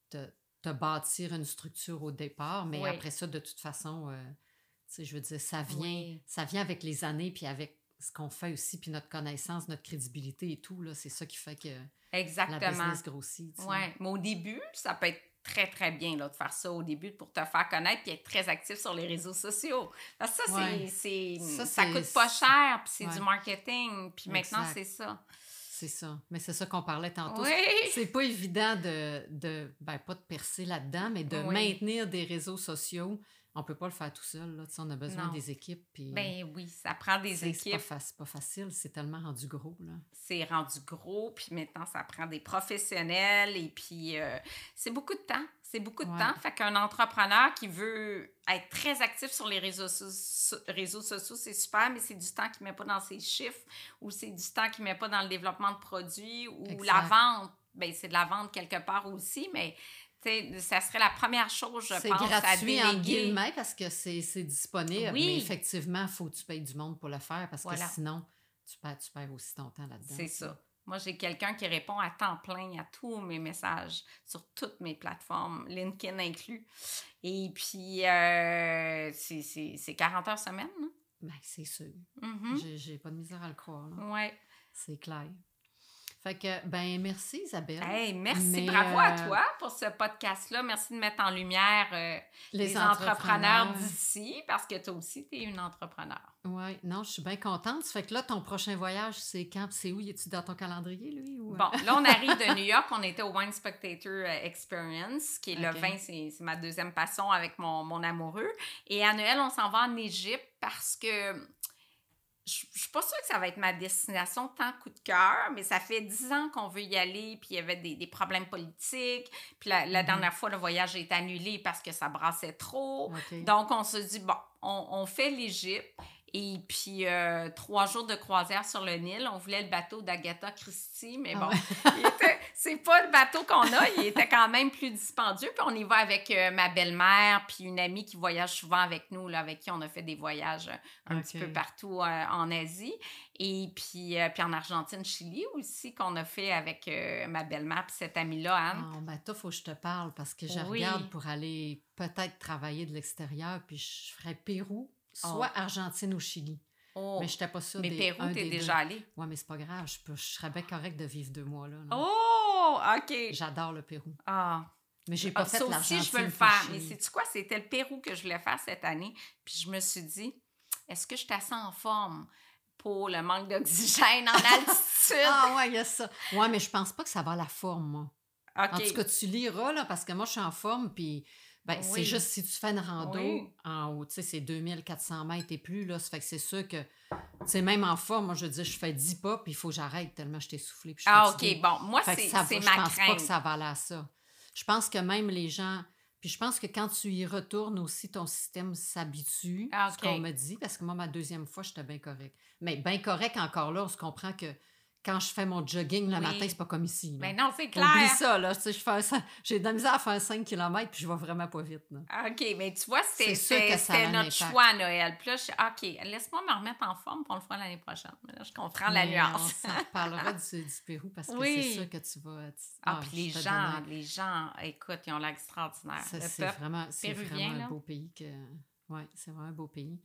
te, te bâtir une structure au départ, mais après ça, de toute façon, euh, tu sais, je veux dire, ça vient, Oui. ça vient avec les années, puis avec ce qu'on fait aussi, puis notre connaissance, notre crédibilité et tout. là, C'est ça qui fait que la Exactement. business grossit. Oui, mais au début, ça peut être très, très bien là, de faire ça au début pour te faire connaître et être très actif sur les réseaux sociaux. Parce que ça, Ouais. c'est, Ça, ça, coûte pas cher, puis c'est Ouais. du marketing. Puis maintenant, c'est ça. C'est ça. Mais c'est ça qu'on parlait tantôt. Oui! C'est pas évident de, de ben, pas de percer là-dedans, mais de Oui. maintenir des réseaux sociaux. On peut pas le faire tout seul. Là. On a besoin Non. des équipes. Puis, Ben oui, ça prend des sais, c'est pas, équipes. fa- pas facile. C'est tellement rendu gros. Là. C'est rendu gros, puis maintenant, ça prend des professionnels. Et puis, euh, c'est beaucoup de temps. C'est beaucoup de Ouais. temps. Fait qu'un entrepreneur qui veut être très actif sur les réseaux, so- réseaux sociaux, c'est super, mais c'est du temps qu'il ne met pas dans ses chiffres ou c'est du temps qu'il ne met pas dans le développement de produits ou Exact. la vente. Ben, c'est de la vente quelque part aussi, mais ça serait la première chose, je pense, à gratuit, entre déléguer. guillemets, parce que c'est disponible. Oui. Mais effectivement, il faut que tu payes du monde pour le faire parce Voilà. que sinon, tu perds, tu perds aussi ton temps là-dedans. C'est ça. Moi, j'ai quelqu'un qui répond à temps plein à tous mes messages sur toutes mes plateformes, LinkedIn inclus. Et puis, euh, c'est- c'est c'est 40 heures semaine. hein? Ben, c'est sûr. Mhm. J'ai- J'ai pas de misère à le croire. Ouais. C'est clair. Fait que, ben, merci Isabelle. Hey, merci, Mais, bravo à euh, toi pour ce podcast-là. Merci de mettre en lumière euh, Les les, entrepreneurs, entrepreneurs. d'ici, parce que toi aussi, tu es une entrepreneur. Oui, non, je suis bien contente. Ça fait que là, ton prochain voyage, c'est quand? C'est où? Es-tu dans ton calendrier, lui? Ou... euh? Bon, là, on arrive de <laughs> New York. On était au Wine Spectator Experience, qui est le vin, c'est c'est ma deuxième passion avec mon, mon amoureux. Et à Noël, on s'en va en Égypte parce que je je suis pas sûre que ça va être ma destination tant coup de cœur, mais ça fait dix ans qu'on veut y aller, puis il y avait des, des problèmes politiques. Puis la, la Mhm. dernière fois, le voyage est annulé parce que ça brassait trop. Donc, on se dit, bon, on, on fait l'Égypte. Et puis, euh, trois jours de croisière sur le Nil. On voulait le bateau d'Agatha Christie, mais Ah bon, ouais. il était- c'est pas le bateau qu'on a. Il était quand même plus dispendieux. Puis, on y va avec euh, ma belle-mère, puis une amie qui voyage souvent avec nous, là, avec qui on a fait des voyages euh, un petit peu partout euh, en Asie. Et puis, puis en Argentine, Chili aussi, qu'on a fait avec ma belle-mère, puis cette amie-là, Anne. Ah, ben, toi, faut que je te parle parce que je Oui. regarde pour aller peut-être travailler de l'extérieur, puis je ferais Pérou, soit Argentine ou Chili. Oh. Mais je n'étais pas sûre Mais des, Pérou, t'es déjà deux. allée. Ouais, mais c'est pas grave. Je, peux, je serais bien correct de vivre deux mois là. là. Oh, OK. J'adore le Pérou. Ah. Mais j'ai pas Ah, fait ça aussi, je veux le faire. Mais sais-tu quoi? C'était le Pérou que je voulais faire cette année. Puis je me suis dit, est-ce que je suis assez en forme pour le manque d'oxygène en <laughs> altitude? Ah ouais, il y a ça. Ouais, mais je pense pas que ça va à la forme, moi. En tout cas, tu liras, là, parce que moi, je suis en forme, puis ben, Oui. c'est juste si tu fais une rando Oui. en haut, tu sais, c'est 2400 mètres et plus, là, ça fait que c'est sûr que, tu sais, même en forme, moi, je veux dire, je fais 10 pas, puis il faut que j'arrête tellement je puis je suis ah, fatiguée. OK. Bon, moi, c'est ça va- c'est je ma pense pas crainte. que ça va aller à ça. Je pense que même les gens... Puis je pense que quand tu y retournes aussi, ton système s'habitue, Ah, ce qu'on me dit, parce que moi, ma deuxième fois, j'étais bien correct. Mais bien correct encore là, on se comprend que quand je fais mon jogging le Oui. matin, c'est pas comme ici. là. Mais non, c'est Oublie clair. ça, là. Tu sais, je fais J'ai de la misère à faire 5 km, puis je vais vraiment pas vite, là. Ah, OK, mais tu vois, c'était C'est notre choix à Noël. Puis là, je suis OK, laisse-moi me remettre en forme, on le fera l'année prochaine. Mais là, je comprends la Mais nuance. On s'en reparlera du, du Pérou, parce que Oui. c'est sûr que tu vas... tu- Ah, puis les gens, les gens, écoute, ils ont l'air Le c'est vraiment, vraiment là. un beau pays que... Oui, c'est vraiment un beau pays.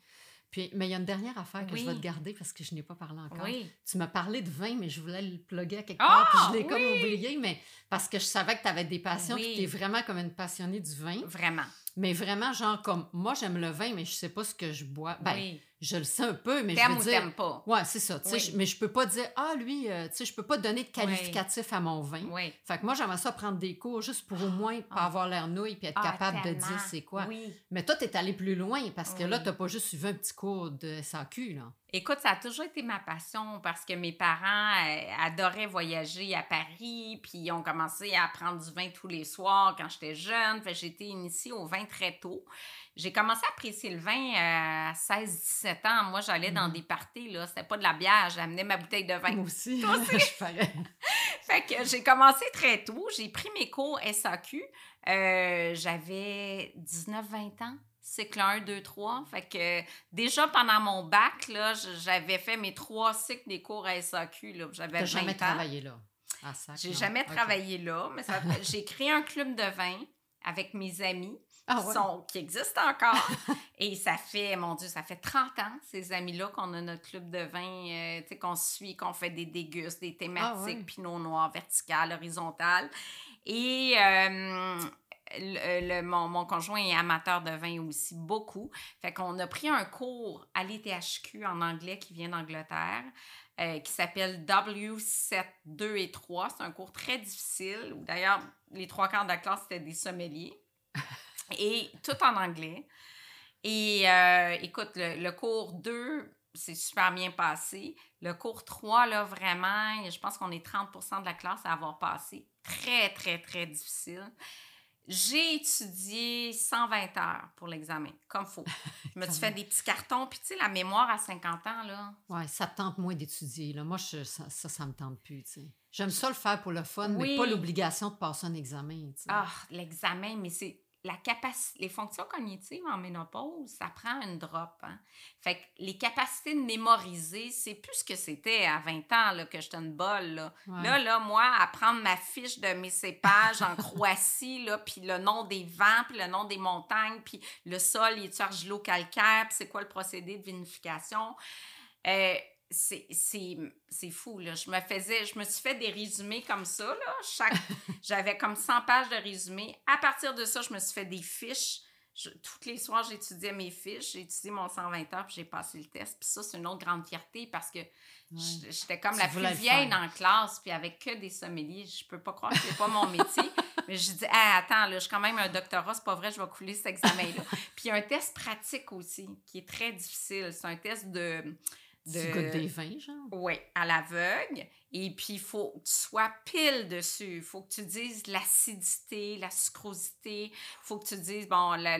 Puis, mais il y a une dernière affaire que je vais te garder parce que je n'ai pas parlé encore. Oui. Tu m'as parlé de vin, mais je voulais le plugger à quelque Ah, part, puis je l'ai comme oublié, mais parce que je savais que tu avais des passions, puis tu es vraiment comme une passionnée du vin. Vraiment. Mais vraiment, genre, comme moi, j'aime le vin, mais je sais pas ce que je bois. Ben, oui. je le sais un peu, mais je veux ou dire. pas? Ouais, c'est ça. tu Oui. je- mais je peux pas dire, ah, lui, euh, tu sais, je peux pas donner de qualificatif à mon vin. Oui. Fait que moi, j'aimerais ça prendre des cours juste pour au moins pas Ah. avoir l'air nouille puis être Ah, capable de dire c'est quoi. Oui. Mais toi, t'es allé plus loin parce que là, t'as pas juste suivi un petit cours de SAQ, là. Écoute, ça a toujours été ma passion parce que mes parents euh, adoraient voyager à Paris, puis ils ont commencé à prendre du vin tous les soirs quand j'étais jeune. Fait été initiée au vin très tôt. J'ai commencé à apprécier le vin euh, à 16-17 ans. Moi, j'allais dans Mhm. des parties, là. C'était pas de la bière, j'amenais ma bouteille de vin. Moi aussi. Toi <laughs> aussi? je ferais. <laughs> Fait que j'ai commencé très tôt. J'ai pris mes cours SAQ. Euh, J'avais 19-20 ans. Cycle 1, 2, 3. Fait que déjà pendant mon bac, là, j'avais fait mes trois cycles des cours à SAQ. là. J'avais T'as 20 jamais ans. travaillé là. J'ai jamais travaillé là, mais j'ai créé un club de vin avec mes amis Ah qui, ouais? sont, qui existent encore. <laughs> Et ça fait, mon Dieu, ça fait 30 ans, ces amis-là, qu'on a notre club de vin, euh, tu sais, qu'on suit, qu'on fait des dégustes, des thématiques, Ah ouais. pinot noir, vertical, horizontal. Et euh, le, le- mon, mon conjoint est amateur de vin aussi, beaucoup. Fait qu'on a pris un cours à l'ETHQ en anglais qui vient d'Angleterre. euh, qui s'appelle W7, 2 et 3. C'est un cours très difficile. où D'ailleurs, les trois quarts de la classe, c'était des sommeliers. <laughs> Et tout en anglais. Et euh, écoute, le, le cours 2, c'est super bien passé. Le cours 3, là, vraiment, je pense qu'on est 30% de la classe à avoir passé. Très, très, très difficile. J'ai étudié 120 heures pour l'examen, comme faut. <laughs> Je me suis fait des petits cartons. Puis, tu sais, la mémoire à 50 ans, là, Ouais, ça te tente moins d'étudier. Là. Moi, je- ça, ça, ça me tente plus. tu sais. J'aime ça le faire pour le fun, Oui. mais pas l'obligation de passer un examen. tu sais. Ah, l'examen, mais c'est la capacité, les fonctions cognitives en ménopause, ça prend une drop. Hein? Fait que les capacités de mémoriser, c'est plus ce que c'était à 20 ans là, que j'étais une bolle. Là. Ouais. là, là, moi, à prendre ma fiche de mes cépages en Croatie, là, puis le nom des vents, puis le nom des montagnes, puis le sol, il est argilo-calcaire, puis c'est quoi le procédé de vinification? Euh, c'est fou, là. Je me faisais, je me suis fait des résumés comme ça, là. Chaque, <laughs> j'avais comme 100 pages de résumés. À partir de ça, je me suis fait des fiches. toutes les soirs, j'étudiais mes fiches, j'ai étudié mon 120 heures, puis j'ai passé le test. Puis ça, c'est une autre grande fierté parce que j'étais comme la plus vieille dans la classe, puis avec que des sommeliers. Je peux pas croire que c'est pas mon métier. <laughs> Mais je dis, attends, là, je suis quand même un doctorat, c'est pas vrai, je vais couler cet examen-là. puis il y a un test pratique aussi, qui est très difficile. C'est un test de de... des vins, genre? Oui, à l'aveugle. Et puis, il faut que tu sois pile dessus. Il faut que tu dises l'acidité, la sucrosité. Il faut que tu dises, bon, la,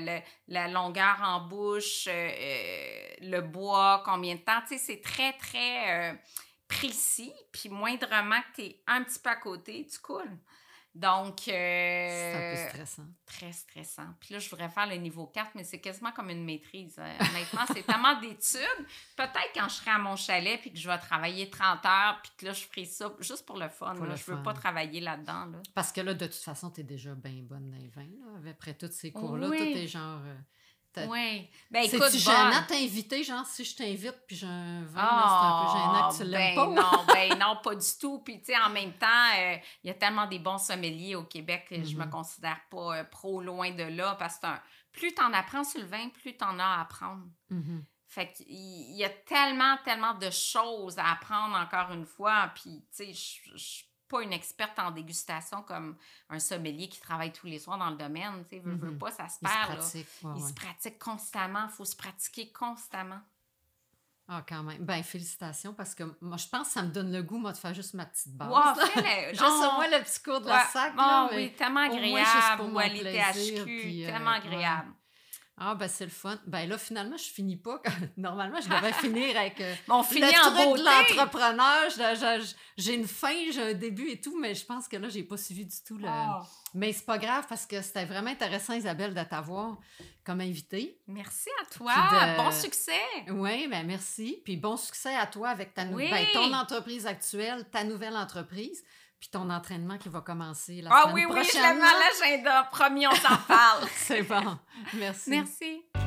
la, longueur en bouche, euh, euh, le bois, combien de temps. Tu sais, c'est très, très euh, précis. Puis, moindrement que tu es un petit peu à côté, tu coules. Donc. Euh, c'est un peu stressant. Très stressant. Puis là, je voudrais faire le niveau 4, mais c'est quasiment comme une maîtrise. Euh, honnêtement, c'est tellement d'études. Peut-être quand je serai à mon chalet puis que je vais travailler 30 heures, puis que là, je ferai ça juste pour le fun. je ne veux pas travailler là-dedans. Là. Parce que là, de toute façon, tu es déjà bien bonne dans les vins. Après tous ces cours-là, tout est genre. Euh, oui. Ben, écoute, C'est-tu gênant t'inviter, genre, si je t'invite, puis j'ai un vin, c'est un peu gênant que tu l'aimes ben pas? non, ben non, pas du tout. Puis, tu sais, en même temps, euh, il y a tellement des bons sommeliers au Québec que je me mm-hmm. considère pas euh, pro loin de là, parce que plus tu en apprends sur le vin, plus tu en as à apprendre. Mm-hmm. Fait qu'il y a tellement, tellement de choses à apprendre encore une fois. Puis, tu sais, je pas une experte en dégustation comme un sommelier qui travaille tous les soirs dans le domaine. Tu sais, veut, mm-hmm. pas, ça se perd. Il, se pratique, constamment. Il faut se pratiquer constamment. Ah, quand même. Ben, félicitations parce que moi, je pense que ça me donne le goût, moi, de faire juste ma petite base. Wow, <laughs> juste moi, le petit cours de la sac. Oh, oui, tellement agréable. Ou à l'ITHQ, tellement euh, agréable. Ah, ben c'est le fun. Ben là, finalement, je finis pas. <laughs> Normalement, je devrais <laughs> finir avec euh, bon, le en truc de l'entrepreneur. J'ai une fin, j'ai un début et tout, mais je pense que là, j'ai pas suivi du tout le... Ah. Mais c'est pas grave parce que c'était vraiment intéressant, Isabelle, de t'avoir comme invitée. Merci à toi. Bon succès. Oui, ben merci. Puis bon succès à toi avec ta ben, ton entreprise actuelle, ta nouvelle entreprise puis ton entraînement qui va commencer la ah, semaine prochaine. Ah oui, oui, je l'agenda. Promis, on s'en <laughs> parle. C'est bon. Merci. Merci.